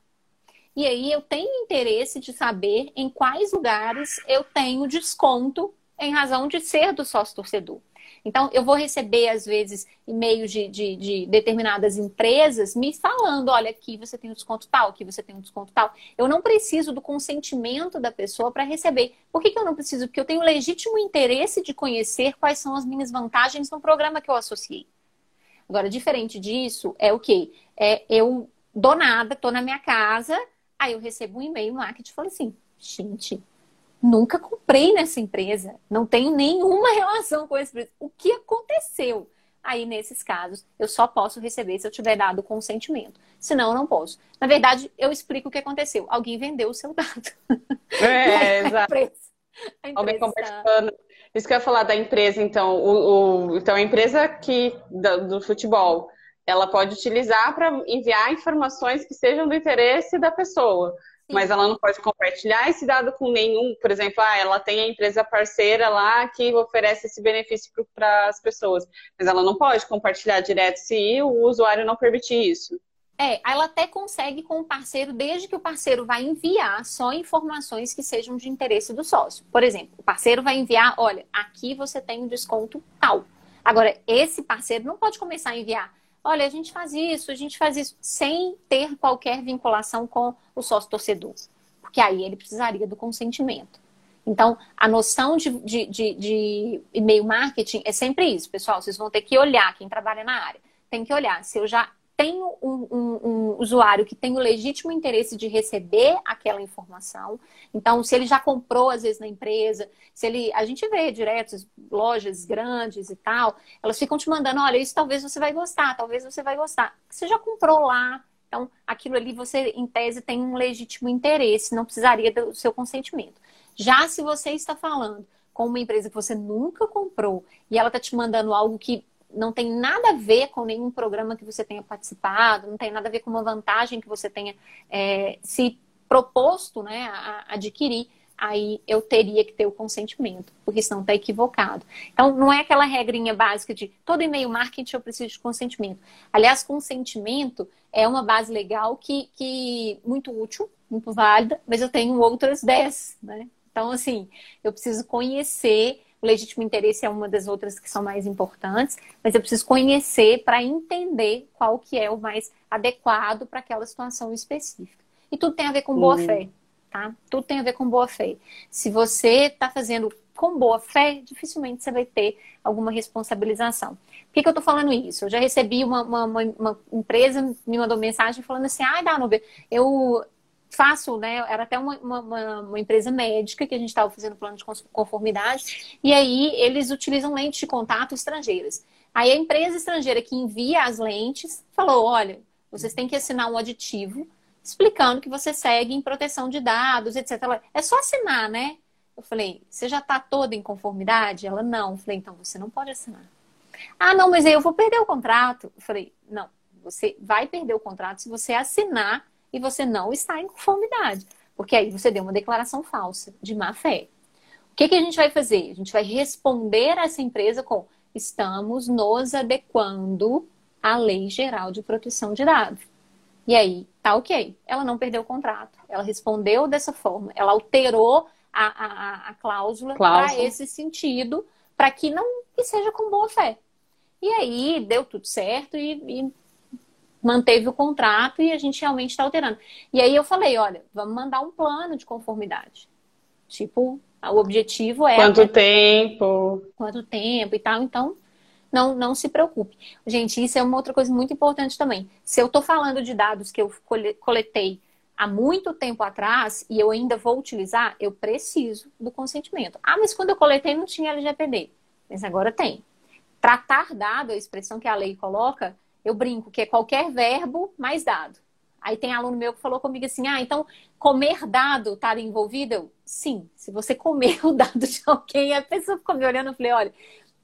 E aí eu tenho interesse de saber em quais lugares eu tenho desconto em razão de ser do sócio torcedor. Então, eu vou receber, às vezes, e-mails de, de, de, determinadas empresas me falando: olha, aqui você tem um desconto tal, aqui você tem um desconto tal. Eu não preciso do consentimento da pessoa para receber. Por que, que eu não preciso? Porque eu tenho legítimo interesse de conhecer quais são as minhas vantagens no programa que eu associei. Agora, diferente disso, é o quê? É eu dou nada, estou na minha casa, aí eu recebo um e-mail no marketing e falo assim: gente, Nunca comprei nessa empresa, não tenho nenhuma relação com essa empresa. O que aconteceu? Aí, nesses casos, eu só posso receber se eu tiver dado consentimento. Senão, eu não posso. Na verdade, eu explico o que aconteceu. Alguém vendeu o seu dado. É, exato. Empresa, empresa... Alguém compartilhando. Isso que eu ia falar da empresa, então. O, o então, a empresa que, do, do futebol, ela pode utilizar para enviar informações que sejam do interesse da pessoa mas ela não pode compartilhar esse dado com nenhum, por exemplo, ah, ela tem a empresa parceira lá que oferece esse benefício para as pessoas, mas ela não pode compartilhar direto se o usuário não permitir isso. É, ela até consegue com o parceiro, desde que o parceiro vai enviar só informações que sejam de interesse do sócio. Por exemplo, o parceiro vai enviar, olha, aqui você tem um desconto tal. Agora, esse parceiro não pode começar a enviar olha, a gente faz isso, a gente faz isso, sem ter qualquer vinculação com o sócio torcedor. Porque aí ele precisaria do consentimento. Então, a noção de, de, de, de e-mail marketing é sempre isso, pessoal. Vocês vão ter que olhar, quem trabalha na área, tem que olhar se eu já tenho um, um, um, usuário que tem o legítimo interesse de receber aquela informação. Então, se ele já comprou, às vezes, na empresa, se ele. A gente vê direto, lojas grandes e tal, elas ficam te mandando, olha, isso talvez você vai gostar, talvez você vai gostar. Você já comprou lá. Então, aquilo ali você, em tese, tem um legítimo interesse, não precisaria do seu consentimento. Já se você está falando com uma empresa que você nunca comprou e ela está te mandando algo que não tem nada a ver com nenhum programa que você tenha participado, não tem nada a ver com uma vantagem que você tenha é, se proposto né, a, a adquirir. aí eu teria que ter o consentimento, porque senão está equivocado. Então, não é aquela regrinha básica de todo e-mail marketing eu preciso de consentimento. Aliás, consentimento é uma base legal que, que muito útil, muito válida, mas eu tenho outras 10, né? Então, assim, eu preciso conhecer o legítimo interesse é uma das outras que são mais importantes, mas eu preciso conhecer para entender qual que é o mais adequado para aquela situação específica. E tudo tem a ver com boa uhum. fé, tá? Tudo tem a ver com boa fé. Se você está fazendo com boa fé, dificilmente você vai ter alguma responsabilização. Por que, que eu estou falando isso? Eu já recebi uma, uma, uma, empresa me mandou mensagem falando assim, ai, Danube, eu faço, né? Era até uma, uma, uma empresa médica que a gente estava fazendo plano de conformidade, e aí eles utilizam lentes de contato estrangeiras. Aí a empresa estrangeira que envia as lentes falou: olha, vocês têm que assinar um aditivo explicando que você segue em proteção de dados, etc. É só assinar, né? Eu falei, você já está toda em conformidade? Ela, não. Eu falei, então você não pode assinar. Ah, não, mas aí eu vou perder o contrato. Eu falei, não, você vai perder o contrato se você assinar e você não está em conformidade. Porque aí você deu uma declaração falsa de má fé. O que, que a gente vai fazer? A gente vai responder a essa empresa com estamos nos adequando à Lei Geral de Proteção de Dados. E aí, tá ok. Ela não perdeu o contrato. Ela respondeu dessa forma. Ela alterou a, a, a cláusula, cláusula. para esse sentido, para que não que seja com boa fé. E aí, deu tudo certo e, e manteve o contrato e a gente realmente está alterando. E aí eu falei, olha, vamos mandar um plano de conformidade. Tipo, o objetivo é. Quanto tempo? Quanto tempo e tal. Então, não, não se preocupe. Gente, isso é uma outra coisa muito importante também. Se eu estou falando de dados que eu coletei há muito tempo atrás e eu ainda vou utilizar, eu preciso do consentimento. Ah, mas quando eu coletei não tinha LGPD. Mas agora tem. Tratar dado, a expressão que a lei coloca, eu brinco que é qualquer verbo mais dado. Aí tem aluno meu que falou comigo assim: ah, então comer dado está envolvido? Eu, sim, se você comer o dado de alguém, a pessoa ficou me olhando, eu falei: olha,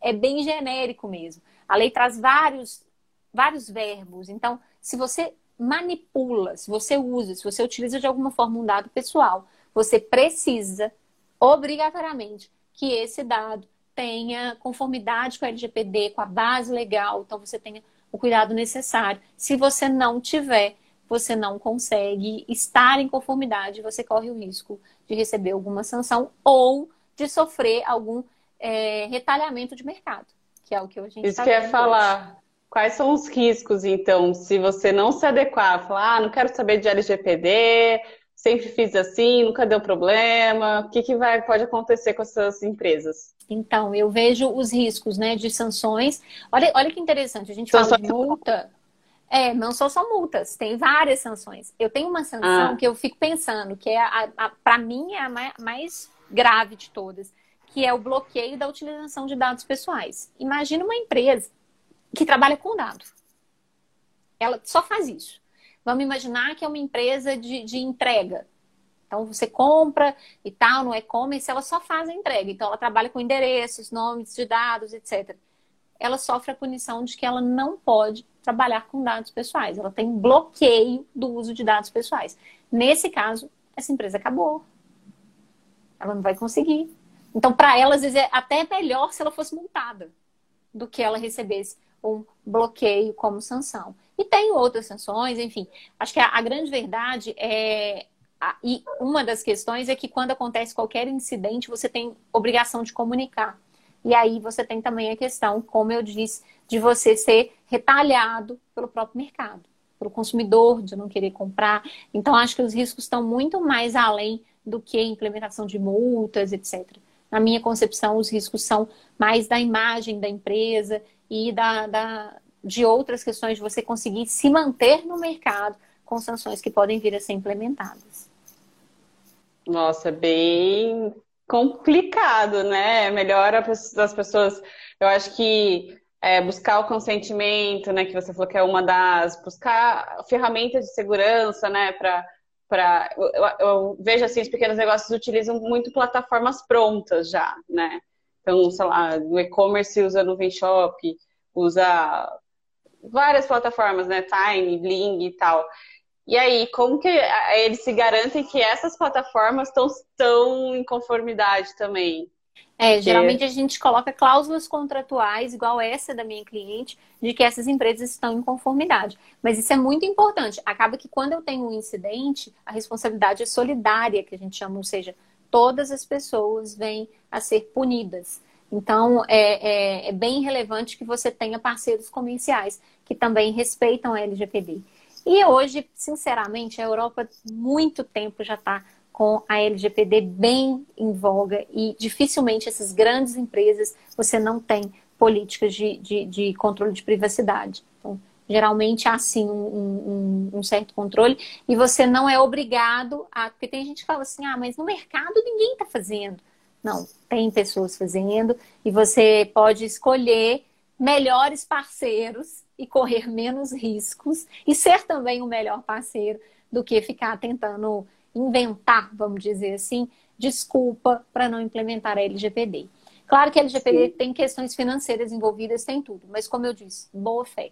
é bem genérico mesmo. A lei traz vários, vários verbos. Então, se você manipula, se você usa, se você utiliza de alguma forma um dado pessoal, você precisa, obrigatoriamente, que esse dado tenha conformidade com a LGPD, com a base legal, então você tenha o cuidado necessário. Se você não tiver, você não consegue estar em conformidade, você corre o risco de receber alguma sanção ou de sofrer algum é, retalhamento de mercado, que é o que a gente Isso tá que é falar. Hoje. Quais são os riscos, então, se você não se adequar, falar, ah, não quero saber de LGPD, sempre fiz assim, nunca deu problema, o que, que vai, pode acontecer com essas empresas? Então, eu vejo os riscos né, de sanções. Olha, olha que interessante, a gente fala de multa. É, não são só multas, tem várias sanções. Eu tenho uma sanção ah. que eu fico pensando, que é a, a para mim é a mais grave de todas, que é o bloqueio da utilização de dados pessoais. Imagina uma empresa que trabalha com dados. Ela só faz isso. Vamos imaginar que é uma empresa de, de entrega. Então você compra e tal no e-commerce, ela só faz a entrega. Então ela trabalha com endereços, nomes de dados, etc. Ela sofre a punição de que ela não pode trabalhar com dados pessoais. Ela tem bloqueio do uso de dados pessoais. Nesse caso, essa empresa acabou. Ela não vai conseguir. Então, para ela, às vezes, é até melhor se ela fosse multada do que ela recebesse um bloqueio como sanção. E tem outras sanções, enfim. Acho que a, a grande verdade é e uma das questões é que quando acontece qualquer incidente, você tem obrigação de comunicar. E aí você tem também a questão, como eu disse, de você ser retalhado pelo próprio mercado, pelo consumidor, de não querer comprar. Então, acho que os riscos estão muito mais além do que implementação de multas, etc. Na minha concepção, os riscos são mais da imagem da empresa e da, da de outras questões de você conseguir se manter no mercado com sanções que podem vir a ser implementadas. Nossa, bem complicado, né? Melhor as pessoas. Eu acho que é, buscar o consentimento, né? Que você falou que é uma das. Buscar ferramentas de segurança, né? Para para eu, eu, vejo assim os pequenos negócios utilizam muito plataformas prontas já, né? Então, sei lá, no e-commerce usa Nuvem Shop, usa várias plataformas, né? Tiny, Bling e tal. E aí, como que eles se garantem que essas plataformas estão, estão em conformidade também? É, geralmente a gente coloca cláusulas contratuais, igual essa da minha cliente, de que essas empresas estão em conformidade. Mas isso é muito importante. Acaba que quando eu tenho um incidente, a responsabilidade é solidária, que a gente chama, ou seja, todas as pessoas vêm a ser punidas. Então, é, é, é bem relevante que você tenha parceiros comerciais que também respeitam a LGPD. E hoje, sinceramente, a Europa muito tempo já está com a LGPD bem em voga e dificilmente essas grandes empresas você não tem políticas de, de, de controle de privacidade. Então, geralmente há sim um, um, um, certo controle e você não é obrigado a. Porque tem gente que fala assim, ah, mas no mercado ninguém está fazendo. Não, tem pessoas fazendo e você pode escolher melhores parceiros e correr menos riscos e ser também o melhor parceiro do que ficar tentando inventar, vamos dizer assim, desculpa para não implementar a LGPD. Claro que a LGPD Sim. tem questões financeiras envolvidas, tem tudo, mas como eu disse, boa fé.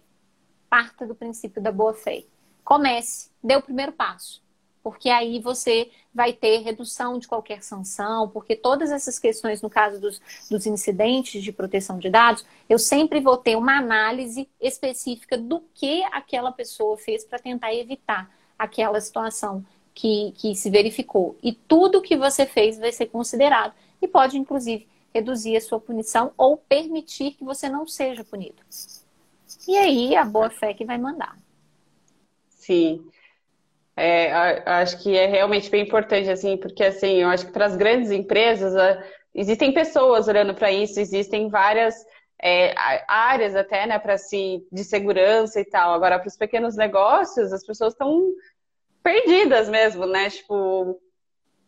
Parta do princípio da boa fé. Comece, dê o primeiro passo porque aí você vai ter redução de qualquer sanção, porque todas essas questões, no caso dos, dos incidentes de proteção de dados, eu sempre vou ter uma análise específica do que aquela pessoa fez para tentar evitar aquela situação que, que se verificou. E tudo que você fez vai ser considerado e pode, inclusive, reduzir a sua punição ou permitir que você não seja punido. E aí a boa fé que vai mandar. Sim. É, acho que é realmente bem importante, assim, porque assim, eu acho que para as grandes empresas existem pessoas olhando para isso, existem várias é, áreas até, né, para si de segurança e tal. Agora, para os pequenos negócios, as pessoas estão perdidas mesmo, né? Tipo, o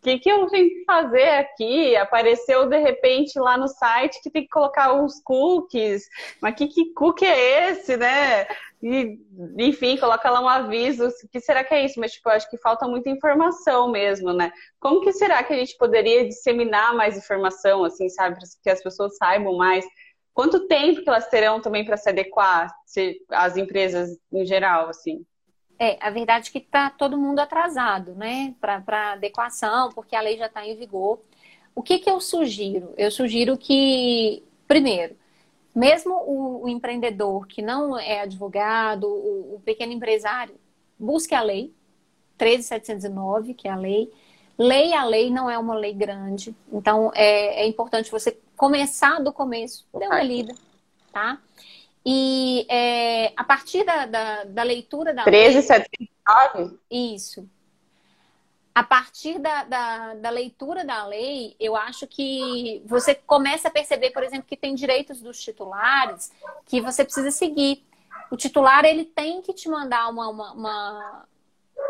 que, que eu tenho que fazer aqui? Apareceu de repente lá no site que tem que colocar uns cookies, mas que, que cookie é esse, né? E, enfim, coloca lá um aviso, que será que é isso? Mas, tipo, eu acho que falta muita informação mesmo, né? Como que será que a gente poderia disseminar mais informação, assim, sabe? Para que as pessoas saibam mais. Quanto tempo que elas terão também para se adequar, se, as empresas em geral, assim? É, a verdade é que está todo mundo atrasado, né? Para adequação, porque a lei já está em vigor. O que, que eu sugiro? Eu sugiro que, primeiro, mesmo o, o empreendedor que não é advogado, o, o, pequeno empresário, busque a lei, 13709, que é a lei. Leia a lei, não é uma lei grande. Então, é, é importante você começar do começo, dê uma lida, tá? E é, a partir da, da, da leitura da 13709? lei... Isso a partir da, da, da, leitura da lei, eu acho que você começa a perceber, por exemplo, que tem direitos dos titulares que você precisa seguir. O titular, ele tem que te mandar uma, uma, uma,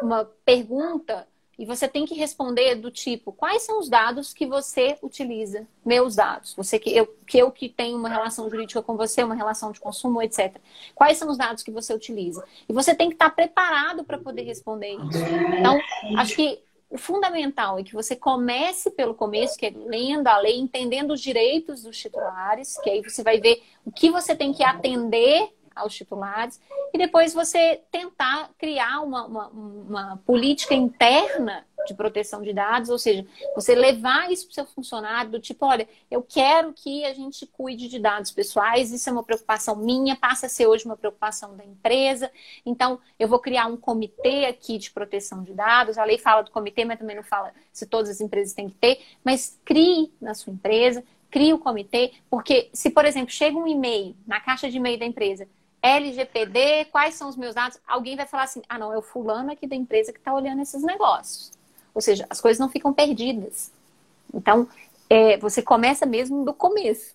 uma pergunta e você tem que responder do tipo, quais são os dados que você utiliza? Meus dados. Você que eu, que eu que tenho uma relação jurídica com você, uma relação de consumo, etc. Quais são os dados que você utiliza? E você tem que estar preparado para poder responder isso. Então, acho que o fundamental é que você comece pelo começo, que é lendo a lei, entendendo os direitos dos titulares, que aí você vai ver o que você tem que atender aos titulares, e depois você tentar criar uma, uma, uma política interna de proteção de dados, ou seja, você levar isso para o seu funcionário do tipo, olha, eu quero que a gente cuide de dados pessoais, isso é uma preocupação minha, passa a ser hoje uma preocupação da empresa, então eu vou criar um comitê aqui de proteção de dados, a lei fala do comitê, mas também não fala se todas as empresas têm que ter, mas crie na sua empresa, crie o comitê, porque se, por exemplo, chega um e-mail na caixa de e-mail da empresa, LGPD, quais são os meus dados? Alguém vai falar assim: ah, não, é o fulano aqui da empresa que está olhando esses negócios. Ou seja, as coisas não ficam perdidas. Então, é, você começa mesmo do começo.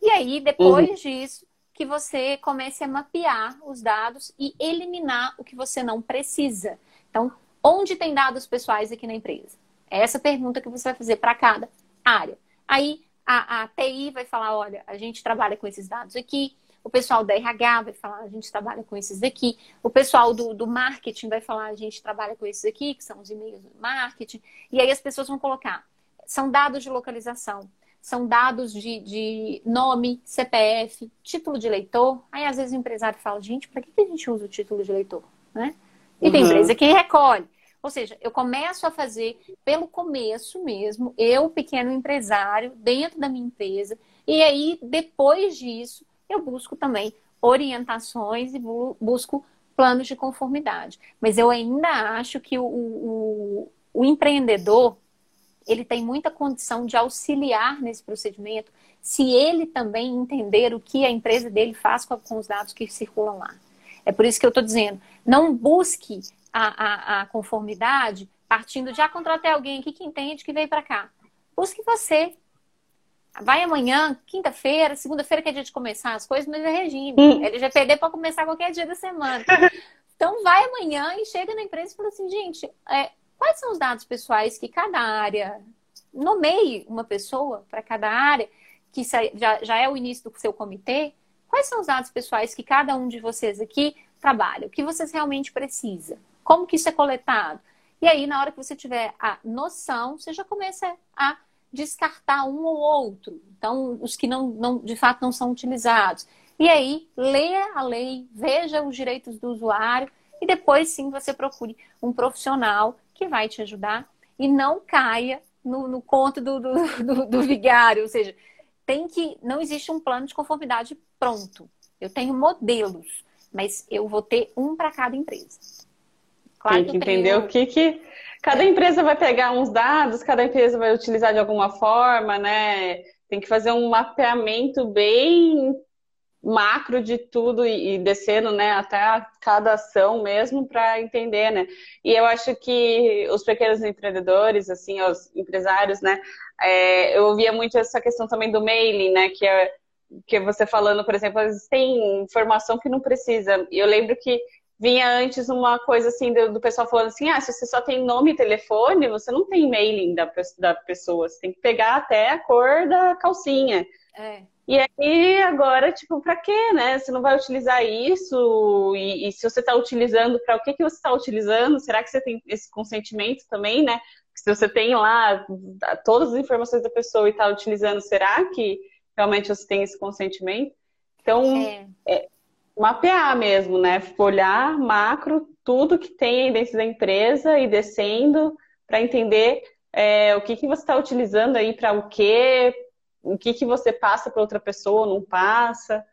E aí, depois uhum. disso, que você comece a mapear os dados e eliminar o que você não precisa. Então, onde tem dados pessoais aqui na empresa? É essa pergunta que você vai fazer para cada área. Aí, a, a TI vai falar: olha, a gente trabalha com esses dados aqui o pessoal da RH vai falar, a gente trabalha com esses aqui, o pessoal do, do marketing vai falar, a gente trabalha com esses aqui, que são os e-mails do marketing, e aí as pessoas vão colocar, são dados de localização, são dados de, de nome, CPF, título de eleitor. Aí às vezes o empresário fala, gente, para que, que a gente usa o título de eleitor? Né? E uhum. tem empresa que recolhe. Ou seja, eu começo a fazer pelo começo mesmo, eu, pequeno empresário, dentro da minha empresa, e aí, depois disso, eu busco também orientações e busco planos de conformidade. Mas eu ainda acho que o, o, o empreendedor ele tem muita condição de auxiliar nesse procedimento se ele também entender o que a empresa dele faz com, com os dados que circulam lá. É por isso que eu estou dizendo, não busque a, a, a, conformidade partindo de, ah, contratei alguém aqui que entende que veio para cá. Busque você. Vai amanhã, quinta-feira, segunda-feira que é dia de começar as coisas, mas é regime. Hum. LGPD pode começar qualquer dia da semana. Então vai amanhã e chega na empresa e fala assim, gente, é, quais são os dados pessoais que cada área nomeie uma pessoa para cada área, que já, já é o início do seu comitê, quais são os dados pessoais que cada um de vocês aqui trabalha, o que vocês realmente precisam, como que isso é coletado. E aí, na hora que você tiver a noção, você já começa a descartar um ou outro. Então, os que não, não de fato não são utilizados. E aí, leia a lei, veja os direitos do usuário e depois sim você procure um profissional que vai te ajudar e não caia no, no conto do, do, do, do vigário. Ou seja, tem que. Não existe um plano de conformidade pronto. Eu tenho modelos, mas eu vou ter um para cada empresa. Claro tem que, que entender tenho... o que, que. Cada empresa vai pegar uns dados, cada empresa vai utilizar de alguma forma, né? Tem que fazer um mapeamento bem macro de tudo e, descendo, né, até cada ação mesmo para entender, né? E eu acho que os pequenos empreendedores, assim, os empresários, né, é, eu ouvia muito essa questão também do mailing, né, que é que você falando, por exemplo, têm informação que não precisa. E eu lembro que vinha antes uma coisa assim do, do, pessoal falando assim, ah, se você só tem nome e telefone, você não tem mailing da, da pessoa, você tem que pegar até a cor da calcinha. É. E aí, agora, tipo, para quê, né? Você não vai utilizar isso? E, e se você está utilizando, para o que, que você está utilizando? Será que você tem esse consentimento também, né? Se você tem lá todas as informações da pessoa e está utilizando, será que realmente você tem esse consentimento? Então, é. É, mapear mesmo, né? Olhar macro, tudo que tem dentro da empresa e descendo para entender é, o que, que você está utilizando aí para o quê, o que, que você passa para outra pessoa, não passa.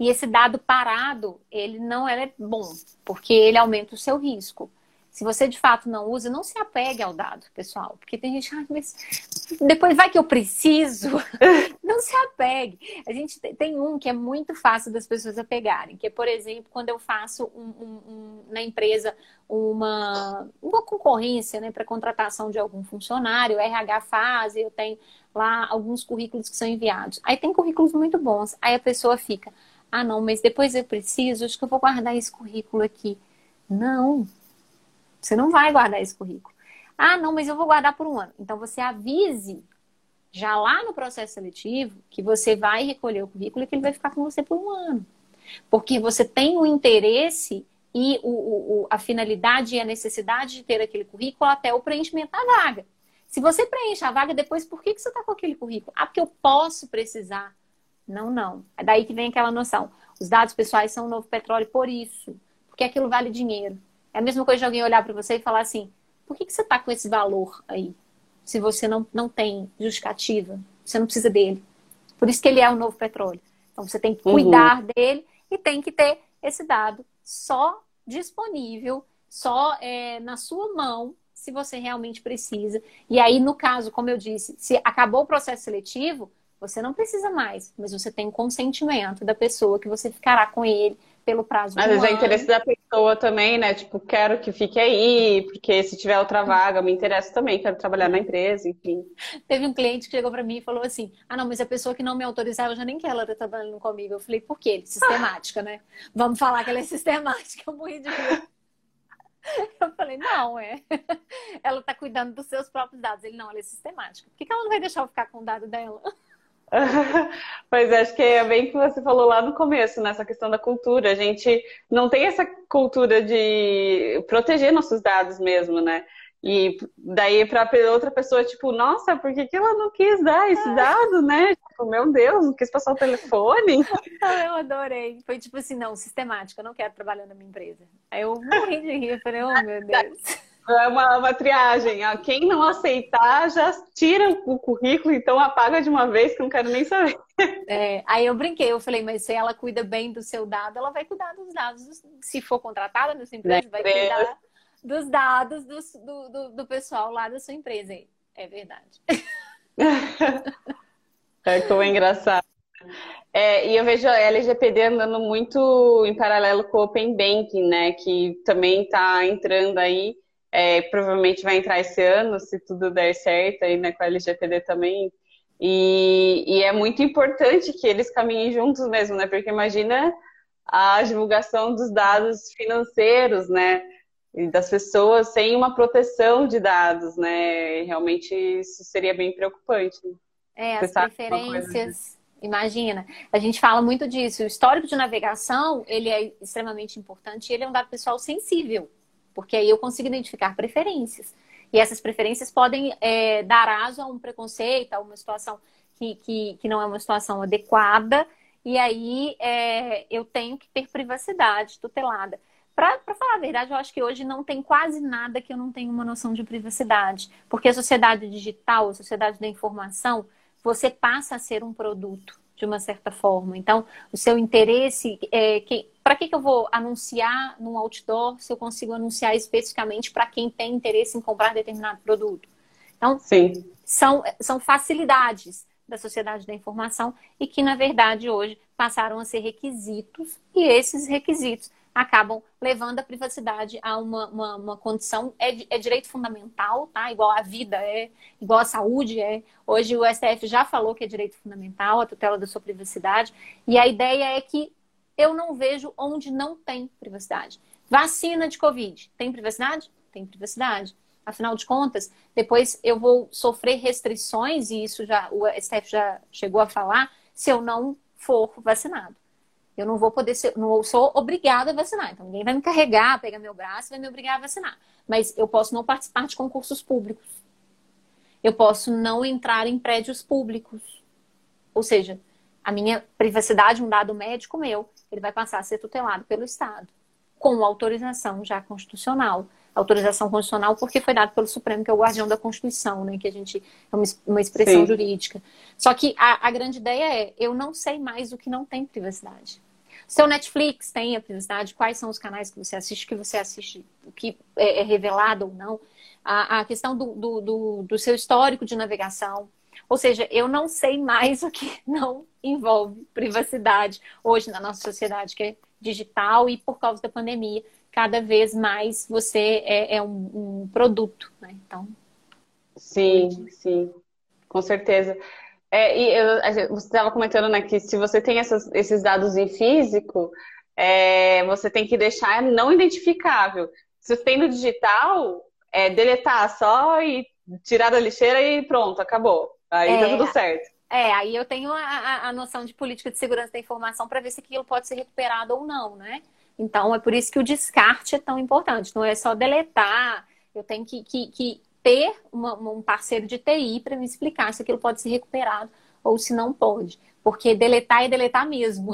E esse dado parado, ele não é bom, porque ele aumenta o seu risco. Se você de fato não usa, não se apegue ao dado, pessoal. Porque tem gente, ah, mas depois vai que eu preciso. não se apegue. A gente tem um que é muito fácil das pessoas apegarem, que é, por exemplo, quando eu faço um, um, um, na empresa uma, uma concorrência né, para contratação de algum funcionário, o RH faz, eu tenho lá alguns currículos que são enviados. Aí tem currículos muito bons. Aí a pessoa fica, ah, não, mas depois eu preciso, acho que eu vou guardar esse currículo aqui. Não, você não vai guardar esse currículo. Ah, não, mas eu vou guardar por um ano. Então você avise já lá no processo seletivo que você vai recolher o currículo e que ele vai ficar com você por um ano. Porque você tem o interesse e o, o, a finalidade e a necessidade de ter aquele currículo até o preenchimento da vaga. Se você preenche a vaga depois, por que, que você está com aquele currículo? Ah, porque eu posso precisar. Não, não. É daí que vem aquela noção. Os dados pessoais são o novo petróleo por isso. Porque aquilo vale dinheiro. É a mesma coisa de alguém olhar para você e falar assim: por que, que você está com esse valor aí? Se você não, não tem justificativa, você não precisa dele. Por isso que ele é o novo petróleo. Então você tem que cuidar uhum. dele e tem que ter esse dado só disponível, só é, na sua mão, se você realmente precisa. E aí, no caso, como eu disse, se acabou o processo seletivo, você não precisa mais, mas você tem consentimento da pessoa que você ficará com ele pelo prazo Às vezes é interesse da pessoa também, né? Tipo, quero que fique aí, porque se tiver outra vaga, me interessa também, quero trabalhar na empresa, enfim. Teve um cliente que chegou para mim e falou assim: ah, não, mas a pessoa que não me autorizava, eu já nem quer ela tá trabalhando comigo. Eu falei, por quê? Sistemática, né? Vamos falar que ela é sistemática, eu morri de medo. Eu falei, não, é. Ela tá cuidando dos seus próprios dados. Ele, não, ela é sistemática. Por que, que ela não vai deixar eu ficar com o dado dela? pois é, acho que é bem que você falou lá no começo, nessa questão da cultura. A gente não tem essa cultura de proteger nossos dados mesmo, né? E daí para outra pessoa, tipo, nossa, por que, que ela não quis dar esse é. dado, né? Tipo, meu Deus, não quis passar o telefone? eu adorei. Foi tipo assim, não, sistemática, eu não quero trabalhar na minha empresa. Aí eu morri de rir, falei, oh meu Deus. É uma, uma triagem. Quem não aceitar, já tira o currículo, então apaga de uma vez, que eu não quero nem saber. É, aí eu brinquei, eu falei, mas se ela cuida bem do seu dado, ela vai cuidar dos dados. Se for contratada nessa empresa, vai cuidar dos dados do, do, do, do pessoal lá da sua empresa. É verdade. é como é engraçado. É, e eu vejo a LGPD andando muito em paralelo com o Open Banking, né? Que também está entrando aí é, provavelmente vai entrar esse ano, se tudo der certo aí, né, com a LGPD também. E, e é muito importante que eles caminhem juntos mesmo, né? Porque imagina a divulgação dos dados financeiros, né? E das pessoas sem uma proteção de dados, né? Realmente isso seria bem preocupante. É, Você as preferências. Imagina, a gente fala muito disso. O histórico de navegação, ele é extremamente importante e ele é um dado pessoal sensível porque aí eu consigo identificar preferências. E essas preferências podem é, dar aso a um preconceito, a uma situação que, que, que não é uma situação adequada, e aí é, eu tenho que ter privacidade tutelada. Para falar a verdade, eu acho que hoje não tem quase nada que eu não tenha uma noção de privacidade, porque a sociedade digital, a sociedade da informação, você passa a ser um produto de uma certa forma. Então, o seu interesse é que para que, que eu vou anunciar num outdoor se eu consigo anunciar especificamente para quem tem interesse em comprar determinado produto? Então, Sim. São, são facilidades da sociedade da informação e que, na verdade, hoje passaram a ser requisitos, e esses requisitos acabam levando a privacidade a uma, uma, uma condição, é, é, direito fundamental, tá? Igual a vida é, igual a saúde é. Hoje o STF já falou que é direito fundamental, a tutela da sua privacidade, e a ideia é que eu não vejo onde não tem privacidade. Vacina de Covid, tem privacidade? Tem privacidade. Afinal de contas, depois eu vou sofrer restrições, e isso já o STF já chegou a falar, se eu não for vacinado. Eu não vou poder ser, não sou obrigada a vacinar. Então ninguém vai me carregar, pegar meu braço e vai me obrigar a vacinar. Mas eu posso não participar de concursos públicos. Eu posso não entrar em prédios públicos. Ou seja, a minha privacidade, um dado médico meu, ele vai passar a ser tutelado pelo Estado, com autorização já constitucional. Autorização constitucional porque foi dado pelo Supremo, que é o guardião da Constituição, né? Que a gente é uma, uma expressão Sim. jurídica. Só que a, a grande ideia é, eu não sei mais o que não tem privacidade. Seu Netflix tem a privacidade, quais são os canais que você assiste, que você assiste, o que é, é revelado ou não. A, a questão do, do, do, do seu histórico de navegação. Ou seja, eu não sei mais o que não envolve privacidade hoje na nossa sociedade, que é digital e por causa da pandemia, cada vez mais você é, é um, um, produto, né? Então. Sim, sim, com certeza. É, e eu, você estava comentando né, que se você tem essas, esses dados em físico, é, você tem que deixar não identificável. Se você tem no digital, é deletar só e tirar da lixeira e pronto, acabou. Aí é, tá tudo certo. É, aí eu tenho a, a, a noção de política de segurança da informação para ver se aquilo pode ser recuperado ou não, né? Então é por isso que o descarte é tão importante. Não é só deletar, eu tenho que, que, que ter uma, um parceiro de TI para me explicar se aquilo pode ser recuperado ou se não pode. Porque deletar é deletar mesmo.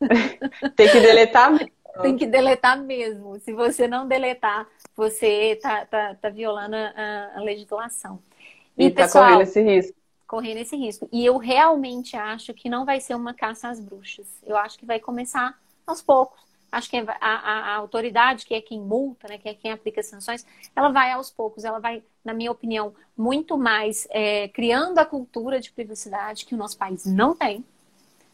Tem que deletar mesmo. Tem que deletar mesmo. Se você não deletar, você está tá, tá violando a, a legislação. E, está correndo esse risco. Correndo esse risco. E eu realmente acho que não vai ser uma caça às bruxas. Eu acho que vai começar aos poucos acho que a, a, a, autoridade, que é quem multa, né, que é quem aplica sanções, ela vai aos poucos, ela vai, na minha opinião, muito mais é, criando a cultura de privacidade que o nosso país não tem,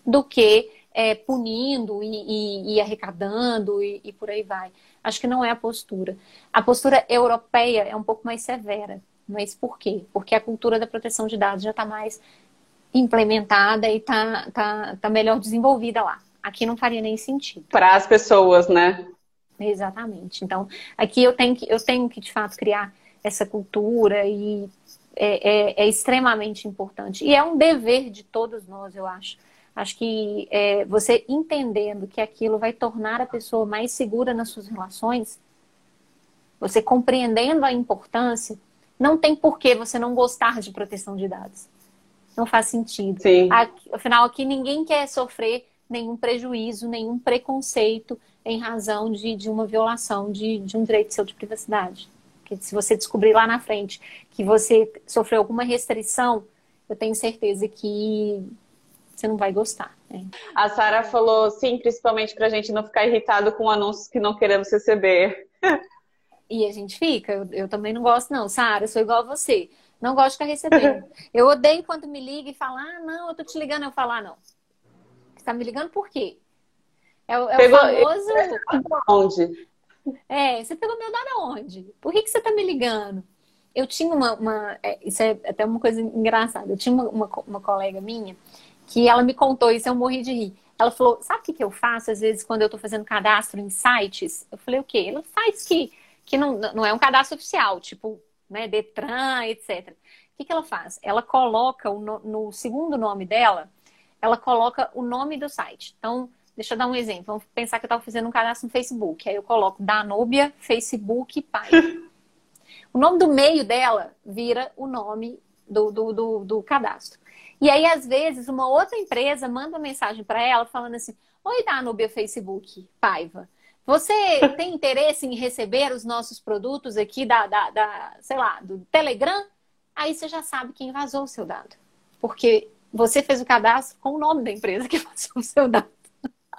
do que é, punindo e, e, e arrecadando e, e, por aí vai. Acho que não é a postura. A postura europeia é um pouco mais severa. Mas por quê? Porque a cultura da proteção de dados já está mais implementada e está tá, tá melhor desenvolvida lá. Aqui não faria nem sentido. Para as pessoas, né? Exatamente. Então, aqui eu tenho que, eu tenho que de fato criar essa cultura e é, é, é extremamente importante. E é um dever de todos nós, eu acho. Acho que é, você entendendo que aquilo vai tornar a pessoa mais segura nas suas relações, você compreendendo a importância, não tem por que você não gostar de proteção de dados. não faz sentido. Sim. Afinal, aqui ninguém quer sofrer nenhum prejuízo, nenhum preconceito em razão de, de uma violação de, de um direito seu de privacidade. Porque se você descobrir lá na frente que você sofreu alguma restrição, eu tenho certeza que você não vai gostar. Né? A Sara falou, sim, principalmente para a gente não ficar irritado com anúncios que não queremos receber. E a gente fica, eu, eu também não gosto, não. Sara, eu sou igual a você. Não gosto de ficar recebendo. Eu odeio quando me liga e fala, ah, não, eu tô te ligando. Eu falo, ah, não. Você tá me ligando por quê? É, é Pegou... o famoso. Onde? É, você pegou meu dado aonde? Por que, que você tá me ligando? Eu tinha uma. uma é, isso é até uma coisa engraçada. Eu tinha uma, uma, uma, colega minha que ela me contou isso, eu morri de rir. Ela falou: sabe o que, que eu faço às vezes quando eu tô fazendo cadastro em sites? Eu falei: o quê? Ela faz que, que não, não é um cadastro oficial, tipo, né, Detran, etc. O que, que ela faz? Ela coloca o, no, no segundo nome dela, ela coloca o nome do site. Então, Deixa eu dar um exemplo. Vamos pensar que eu estava fazendo um cadastro no Facebook. Aí eu coloco Danúbia, Facebook, pai. o nome do meio dela vira o nome do, do, do, do cadastro. E aí, às vezes, uma outra empresa manda uma mensagem para ela falando assim: Oi, Danúbia Facebook, Paiva. Você tem interesse em receber os nossos produtos aqui da, da, da, sei lá, do Telegram? Aí você já sabe quem vazou o seu dado. Porque você fez o cadastro com o nome da empresa que vazou o seu dado.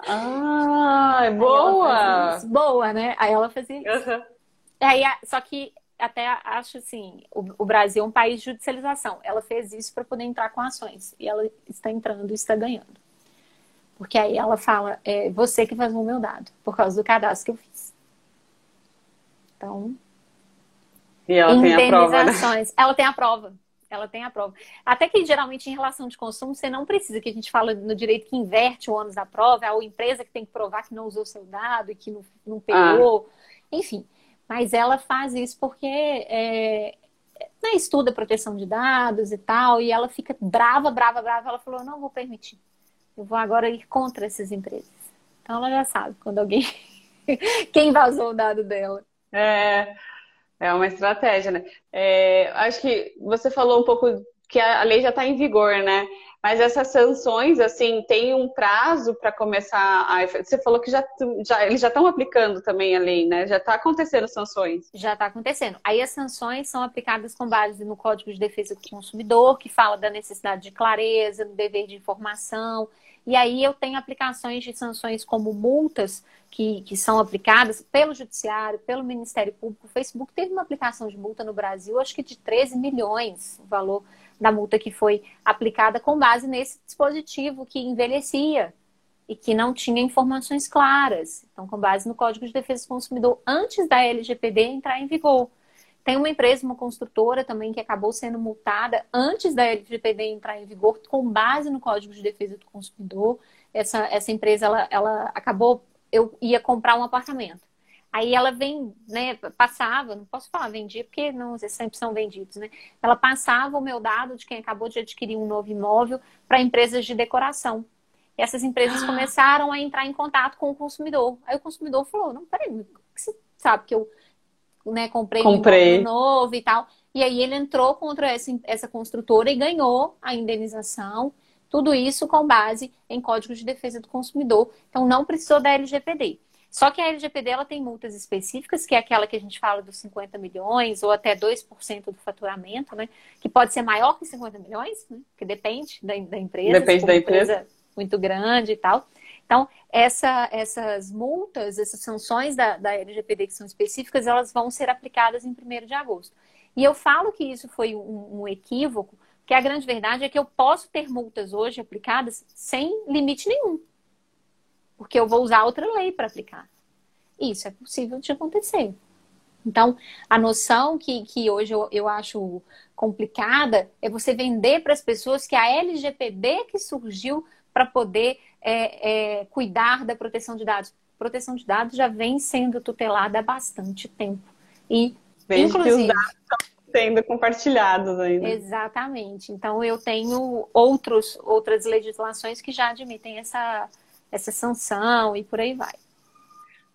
Ah, é boa! Boa, né? Aí ela fazia isso. Uhum. Aí, só que até acho assim, o, Brasil é um país de judicialização. Ela fez isso para poder entrar com ações. E ela está entrando e está ganhando. Porque aí ela fala, é você que faz o meu dado, por causa do cadastro que eu fiz. Então. E ela tem a prova. Né? Ela tem a prova ela tem a prova. Até que geralmente em relação de consumo você não precisa, que a gente fala no direito que inverte o ônus da prova, é a empresa que tem que provar que não usou seu dado e que não, não pegou, ah. enfim. Mas ela faz isso porque é, né, estuda proteção de dados e tal, e ela fica brava, brava, brava. Ela falou: não vou permitir. Eu vou agora ir contra essas empresas. Então ela já sabe quando alguém. Quem vazou o dado dela. É. É uma estratégia, né? É, acho que você falou um pouco que a lei já está em vigor, né? Mas essas sanções, assim, tem um prazo para começar a. Você falou que já, já eles já estão aplicando também a lei, né? Já está acontecendo sanções. Já está acontecendo. Aí as sanções são aplicadas com base no Código de Defesa do Consumidor, que fala da necessidade de clareza, do dever de informação. E aí eu tenho aplicações de sanções como multas que, que são aplicadas pelo Judiciário, pelo Ministério Público. O Facebook teve uma aplicação de multa no Brasil, acho que de 13 milhões o valor da multa que foi aplicada com base nesse dispositivo que envelhecia e que não tinha informações claras. Então, com base no Código de Defesa do Consumidor, antes da LGPD entrar em vigor. Tem uma empresa, uma construtora também, que acabou sendo multada antes da LGPD entrar em vigor, com base no Código de Defesa do Consumidor. Essa, essa empresa, ela, ela acabou, eu ia comprar um apartamento. Aí ela vem, né, passava, não posso falar vendia, porque não sempre são vendidos, né? Ela passava o meu dado de quem acabou de adquirir um novo imóvel para empresas de decoração. E essas empresas ah. começaram a entrar em contato com o consumidor. Aí o consumidor falou: não, peraí, você sabe que eu né, comprei, comprei. um novo e tal. E aí ele entrou contra essa, essa construtora e ganhou a indenização. Tudo isso com base em códigos de defesa do consumidor. Então não precisou da LGPD. Só que a LGPD ela tem multas específicas, que é aquela que a gente fala dos 50 milhões ou até 2% do faturamento, né? Que pode ser maior que 50 milhões, né? Que depende da, da empresa. Depende da empresa. empresa. Muito grande e tal. Então, essa, essas multas, essas sanções da, da LGPD que são específicas, elas vão ser aplicadas em 1 de agosto. E eu falo que isso foi um, um equívoco, que a grande verdade é que eu posso ter multas hoje aplicadas sem limite nenhum. Porque eu vou usar outra lei para aplicar. Isso é possível de acontecer. Então, a noção que, que hoje eu, eu acho complicada é você vender para as pessoas que a LGPD que surgiu para poder é, é, cuidar da proteção de dados. Proteção de dados já vem sendo tutelada há bastante tempo. E, Desde inclusive, que os dados estão sendo compartilhados ainda. Exatamente. Então, eu tenho outros, outras legislações que já admitem essa, essa sanção e por aí vai.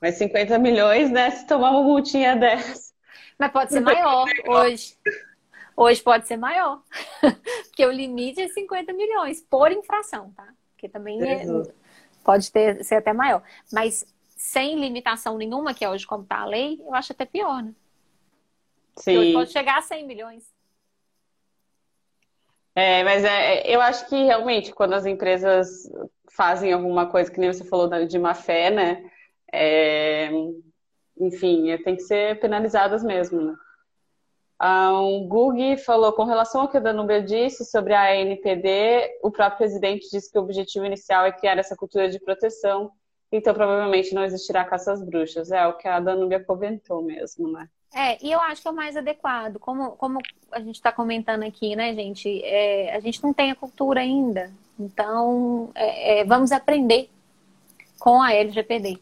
Mas 50 milhões, né? Se tomar uma multinha dessa. Mas pode ser maior hoje. Hoje pode ser maior, porque o limite é 50 milhões por infração, tá? Porque também é, pode ter, ser até maior. Mas sem limitação nenhuma, que é hoje como está a lei, eu acho até pior, né? Sim. Pode chegar a 100 milhões. É, mas é, eu acho que realmente quando as empresas fazem alguma coisa, que nem você falou de má fé, né? É, enfim, é, tem que ser penalizadas mesmo, né? Um, Gug falou, com relação ao que a Danúbia disse sobre a ANPD, o próprio presidente disse que o objetivo inicial é criar essa cultura de proteção, então provavelmente não existirá caça às bruxas. É o que a Danúbia comentou mesmo, né? É, e eu acho que é o mais adequado. Como, como a gente está comentando aqui, né, gente? É, a gente não tem a cultura ainda. Então, é, é vamos aprender com a LGPD.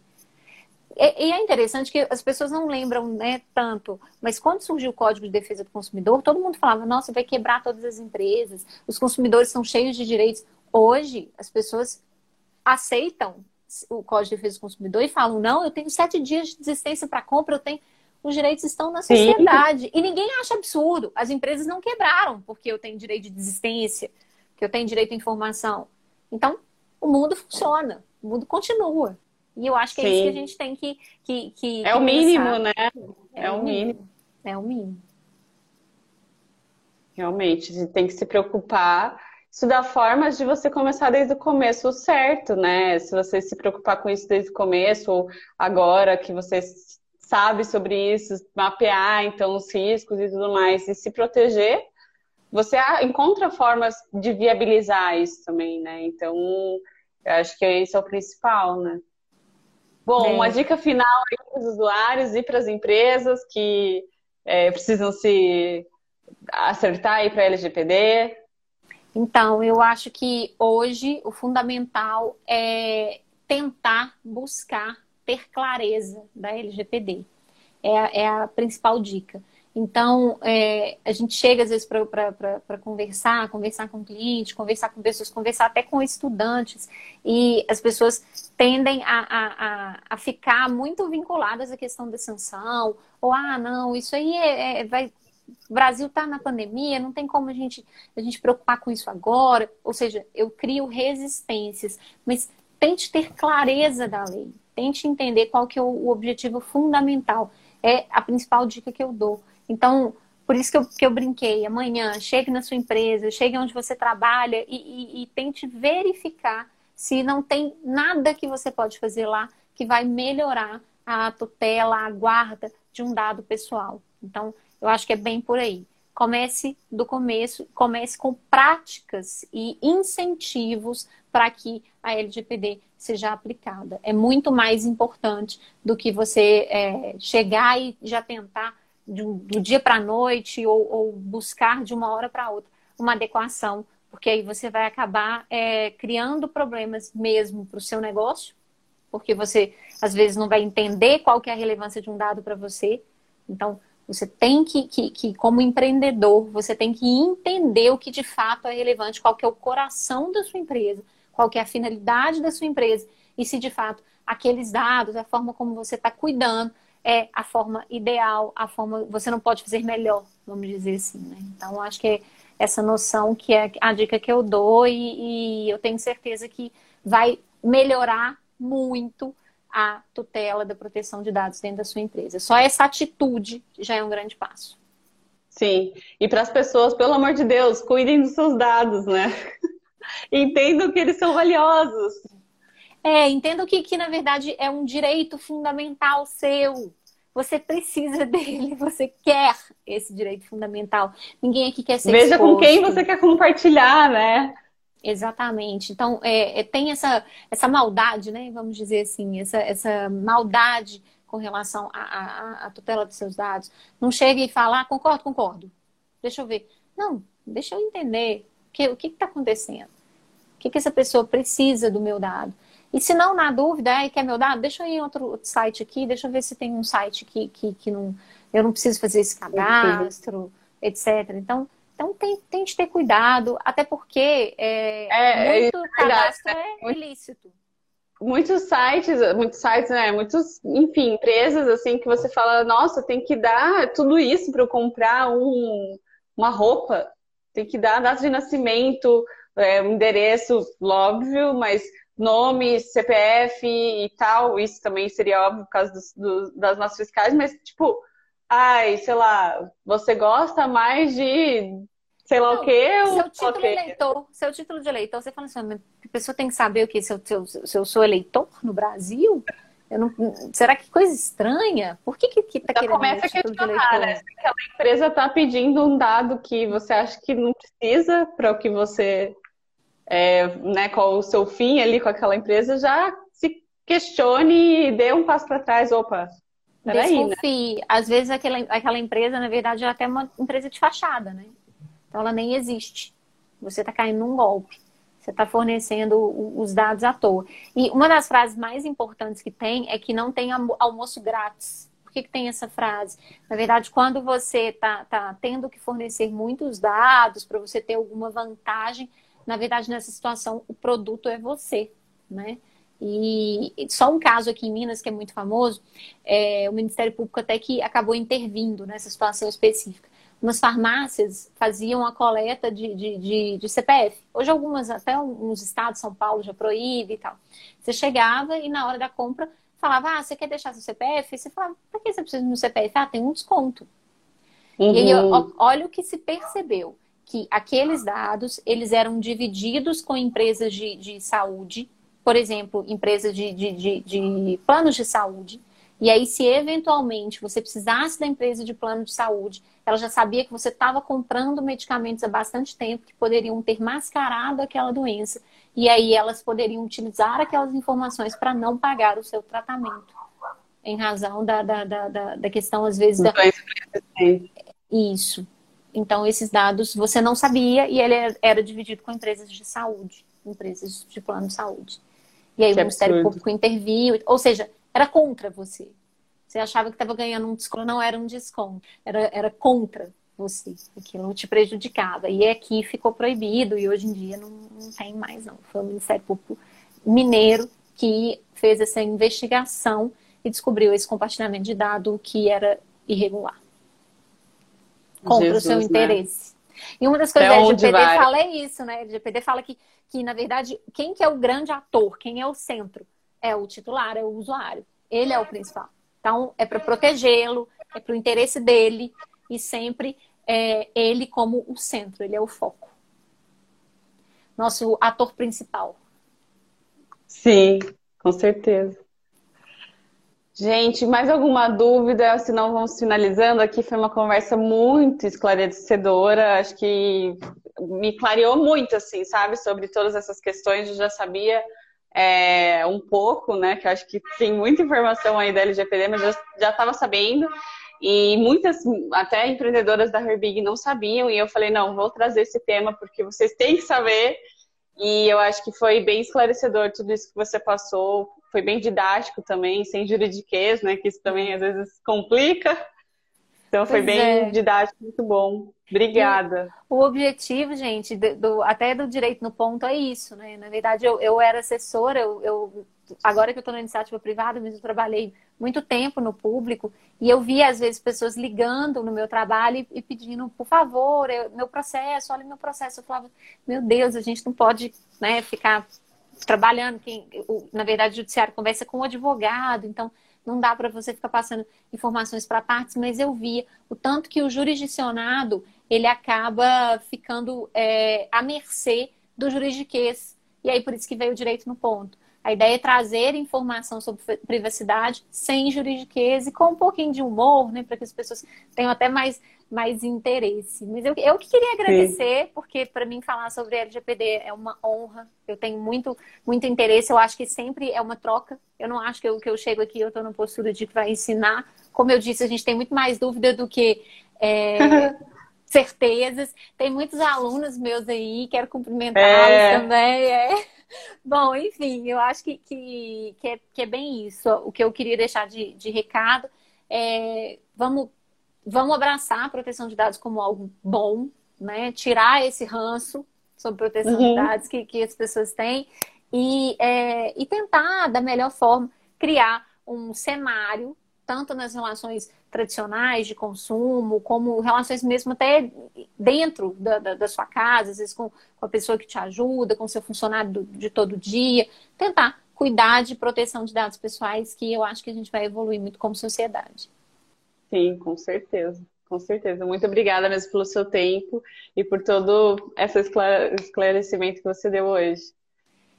E, e, é interessante que as pessoas não lembram né, tanto, mas quando surgiu o Código de Defesa do Consumidor, todo mundo falava, nossa, vai quebrar todas as empresas, os consumidores são cheios de direitos. Hoje, as pessoas aceitam o Código de Defesa do Consumidor e falam, não, eu tenho sete dias de desistência para compra, eu tenho os direitos estão na sociedade. Sim. E ninguém acha absurdo. As empresas não quebraram porque eu tenho direito de desistência, que eu tenho direito à informação. Então, o mundo funciona, o mundo continua. E eu acho que é Sim. isso que a gente tem que. que, que é o mínimo, né? É, é o mínimo. mínimo. É o mínimo. Realmente, tem que se preocupar. Isso dá formas de você começar desde o começo certo, né? Se você se preocupar com isso desde o começo, ou agora que você sabe sobre isso, mapear então os riscos e tudo mais, e se proteger, você encontra formas de viabilizar isso também, né? Então, eu acho que isso é o principal, né? Bom, é. uma dica final aí para os usuários e para as empresas que é, precisam se acertar aí para a LGPD. Então, eu acho que hoje o fundamental é tentar buscar ter clareza da LGPD. É, é a principal dica. Então, é, a gente chega às vezes para conversar, conversar com cliente, conversar com pessoas, conversar até com estudantes, e as pessoas tendem a, a, a ficar muito vinculadas à questão da sanção, ou, ah, não, isso aí é, é vai. O Brasil está na pandemia, não tem como a gente, a gente preocupar com isso agora. Ou seja, eu crio resistências, mas tente ter clareza da lei. Tente entender qual que é o objetivo fundamental. É a principal dica que eu dou. Então, por isso que eu, que eu brinquei. Amanhã, chegue na sua empresa, chegue onde você trabalha e, e, e tente verificar se não tem nada que você pode fazer lá que vai melhorar a tutela, a guarda de um dado pessoal. Então, eu acho que é bem por aí. Comece do começo, comece com práticas e incentivos para que a LGPD seja aplicada. É muito mais importante do que você é, chegar e já tentar do, do dia para a noite ou, ou, buscar de uma hora para outra uma adequação, porque aí você vai acabar é, criando problemas mesmo para o seu negócio, porque você às vezes não vai entender qual que é a relevância de um dado para você. Então, você tem que, que, que, como empreendedor, você tem que entender o que de fato é relevante, qual que é o coração da sua empresa, qual que é a finalidade da sua empresa e se de fato aqueles dados, a forma como você está cuidando é a forma ideal, a forma você não pode fazer melhor, vamos dizer assim, né? Então acho que é essa noção que é a dica que eu dou e, e eu tenho certeza que vai melhorar muito a tutela da proteção de dados dentro da sua empresa. Só essa atitude já é um grande passo. Sim, e para as pessoas, pelo amor de Deus, cuidem dos seus dados, né? Entendam que eles são valiosos. É, entendo que, que na verdade é um direito fundamental seu. Você precisa dele, você quer esse direito fundamental. Ninguém aqui quer ser Veja exposto. com quem você quer compartilhar, né? Exatamente. Então, é, é, tem essa, essa maldade, né? Vamos dizer assim, essa, essa maldade com relação à, tutela dos seus dados. Não chega e fala, ah, concordo, concordo. Deixa eu ver. Não, deixa eu entender que, o que está acontecendo. O que, que essa pessoa precisa do meu dado. E se não, na dúvida, é, quer meu dado? Deixa eu ir em outro site aqui, deixa eu ver se tem um site que, que, que não, eu não preciso fazer esse cadastro, etc. Então, então tem, tem de ter cuidado, até porque é, é, muito é cadastro é ilícito. Muitos sites, muitos sites, né? Muitos, enfim, empresas assim que você fala, nossa, tem que dar tudo isso para eu comprar um, uma roupa, tem que dar data de nascimento, é, endereço, óbvio, mas nome, CPF e tal, isso também seria óbvio por causa dos, das nossas fiscais, mas tipo, ai, sei lá, você gosta mais de sei lá Não, o quê? Seu título okay. eleitor, seu título de eleitor, você fala assim, a pessoa tem que saber o que se eu, se eu sou eleitor no Brasil? Não, será que coisa estranha? Por que que, que tá querendo começa a questionar, né? Se aquela empresa está pedindo um dado que você acha que não precisa para o que você, é, né? Qual o seu fim ali com aquela empresa, já se questione e dê um passo para trás. Opa, peraí, né? Às vezes aquela, aquela empresa, na verdade, é até uma empresa de fachada, né? Então ela nem existe. Você está caindo num golpe. Você está fornecendo os dados à toa. E uma das frases mais importantes que tem é que não tem almoço grátis. Por que, que tem essa frase? Na verdade, quando você está tá tendo que fornecer muitos dados para você ter alguma vantagem, na verdade, nessa situação, o produto é você, né? E só um caso aqui em Minas que é muito famoso, é, o Ministério Público até que acabou intervindo nessa situação específica umas farmácias faziam a coleta de, de, de, de, CPF. Hoje algumas, até uns estados, São Paulo, já proíbe e tal. Você chegava e na hora da compra falava, ah, você quer deixar seu CPF? E você falava, por que você precisa do CPF? Ah, tem um desconto. Uhum. E aí, uhum. olha o que se percebeu. Que aqueles dados, eles eram divididos com empresas de, de saúde, por exemplo, empresas de, de, de, planos de saúde. E aí, se eventualmente você precisasse da empresa de plano de saúde, ela já sabia que você estava comprando medicamentos há bastante tempo que poderiam ter mascarado aquela doença. E aí elas poderiam utilizar aquelas informações para não pagar o seu tratamento. Em razão da, da, da, da questão, às vezes, da. Isso. Então, esses dados você não sabia e ele era dividido com empresas de saúde, empresas de plano de saúde. E aí que o Ministério absurdo. Público interviu, ou seja, era contra você. Você achava que estava ganhando um desconto, não era um desconto, era, era contra você. Aquilo te prejudicava. E aqui ficou proibido e hoje em dia não, não tem mais, não. Foi o Ministério Público Mineiro que fez essa investigação e descobriu esse compartilhamento de dado que era irregular. Contra Jesus, o seu né? interesse. Né? E uma das coisas que a LGPD fala é isso, né? A LGPD fala que, que, na verdade, quem que é o grande ator, quem é o centro? É o titular, é o usuário. Ele é o principal. Então, é para protegê-lo, é para o interesse dele e sempre é, ele como o centro, ele é o foco. Nosso ator principal. Sim, com certeza. Gente, mais alguma dúvida? Se não, vamos finalizando. Aqui foi uma conversa muito esclarecedora. Acho que me clareou muito, assim, sabe, sobre todas essas questões. Eu já sabia é, um pouco, né? Que acho que tem muita informação aí da LGPD, mas já estava sabendo. E muitas, até empreendedoras da Herbig não sabiam, e eu falei, não, vou trazer esse tema porque vocês têm que saber. E eu acho que foi bem esclarecedor tudo isso que você passou, foi bem didático também, sem juridiquês, né? Que isso também às vezes complica. Então foi pois bem é. didático, muito bom. Obrigada. O, o objetivo, gente, do, até do direito no ponto é isso, né? Na verdade, eu, eu era assessora, eu, eu agora que eu estou na iniciativa privada, mas eu trabalhei muito tempo no público e eu via às vezes pessoas ligando no meu trabalho e, e pedindo, por favor, eu, meu processo, olha meu processo. Eu falava, meu Deus, a gente não pode né, ficar trabalhando. Quem, o, na verdade, o judiciário conversa com o advogado, então não dá para você ficar passando informações para partes, mas eu via o tanto que o jurisdicionado ele acaba ficando é, à mercê do juridiquês. E aí por isso que veio o direito no ponto. A ideia é trazer informação sobre privacidade sem juridiquês e com um pouquinho de humor, né, para que as pessoas tenham até mais, mais interesse. Mas eu, eu que queria agradecer, Sim. porque para mim falar sobre LGPD é uma honra. Eu tenho muito, muito interesse. Eu acho que sempre é uma troca. Eu não acho que eu, que eu chego aqui eu estou na postura de que vai ensinar. Como eu disse, a gente tem muito mais dúvida do que é, certezas. Tem muitos alunos meus aí, quero cumprimentá-los é. também. É. Bom, enfim, eu acho que, que, que, é, que é bem isso. O que eu queria deixar de, de recado é vamos, vamos abraçar a proteção de dados como algo bom, né? Tirar esse ranço sobre proteção uhum. de dados que, que as pessoas têm e, é, e tentar, da melhor forma, criar um cenário, tanto nas relações tradicionais de consumo, como relações mesmo até dentro da, da, da sua casa, às vezes com, com, a pessoa que te ajuda, com o seu funcionário do, de todo dia. Tentar cuidar de proteção de dados pessoais, que eu acho que a gente vai evoluir muito como sociedade. Sim, com certeza. Com certeza. Muito obrigada mesmo pelo seu tempo e por todo esse esclarecimento que você deu hoje.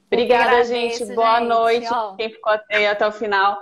Obrigada, gente. Boa gente. noite. Ó. Quem ficou até, até o final.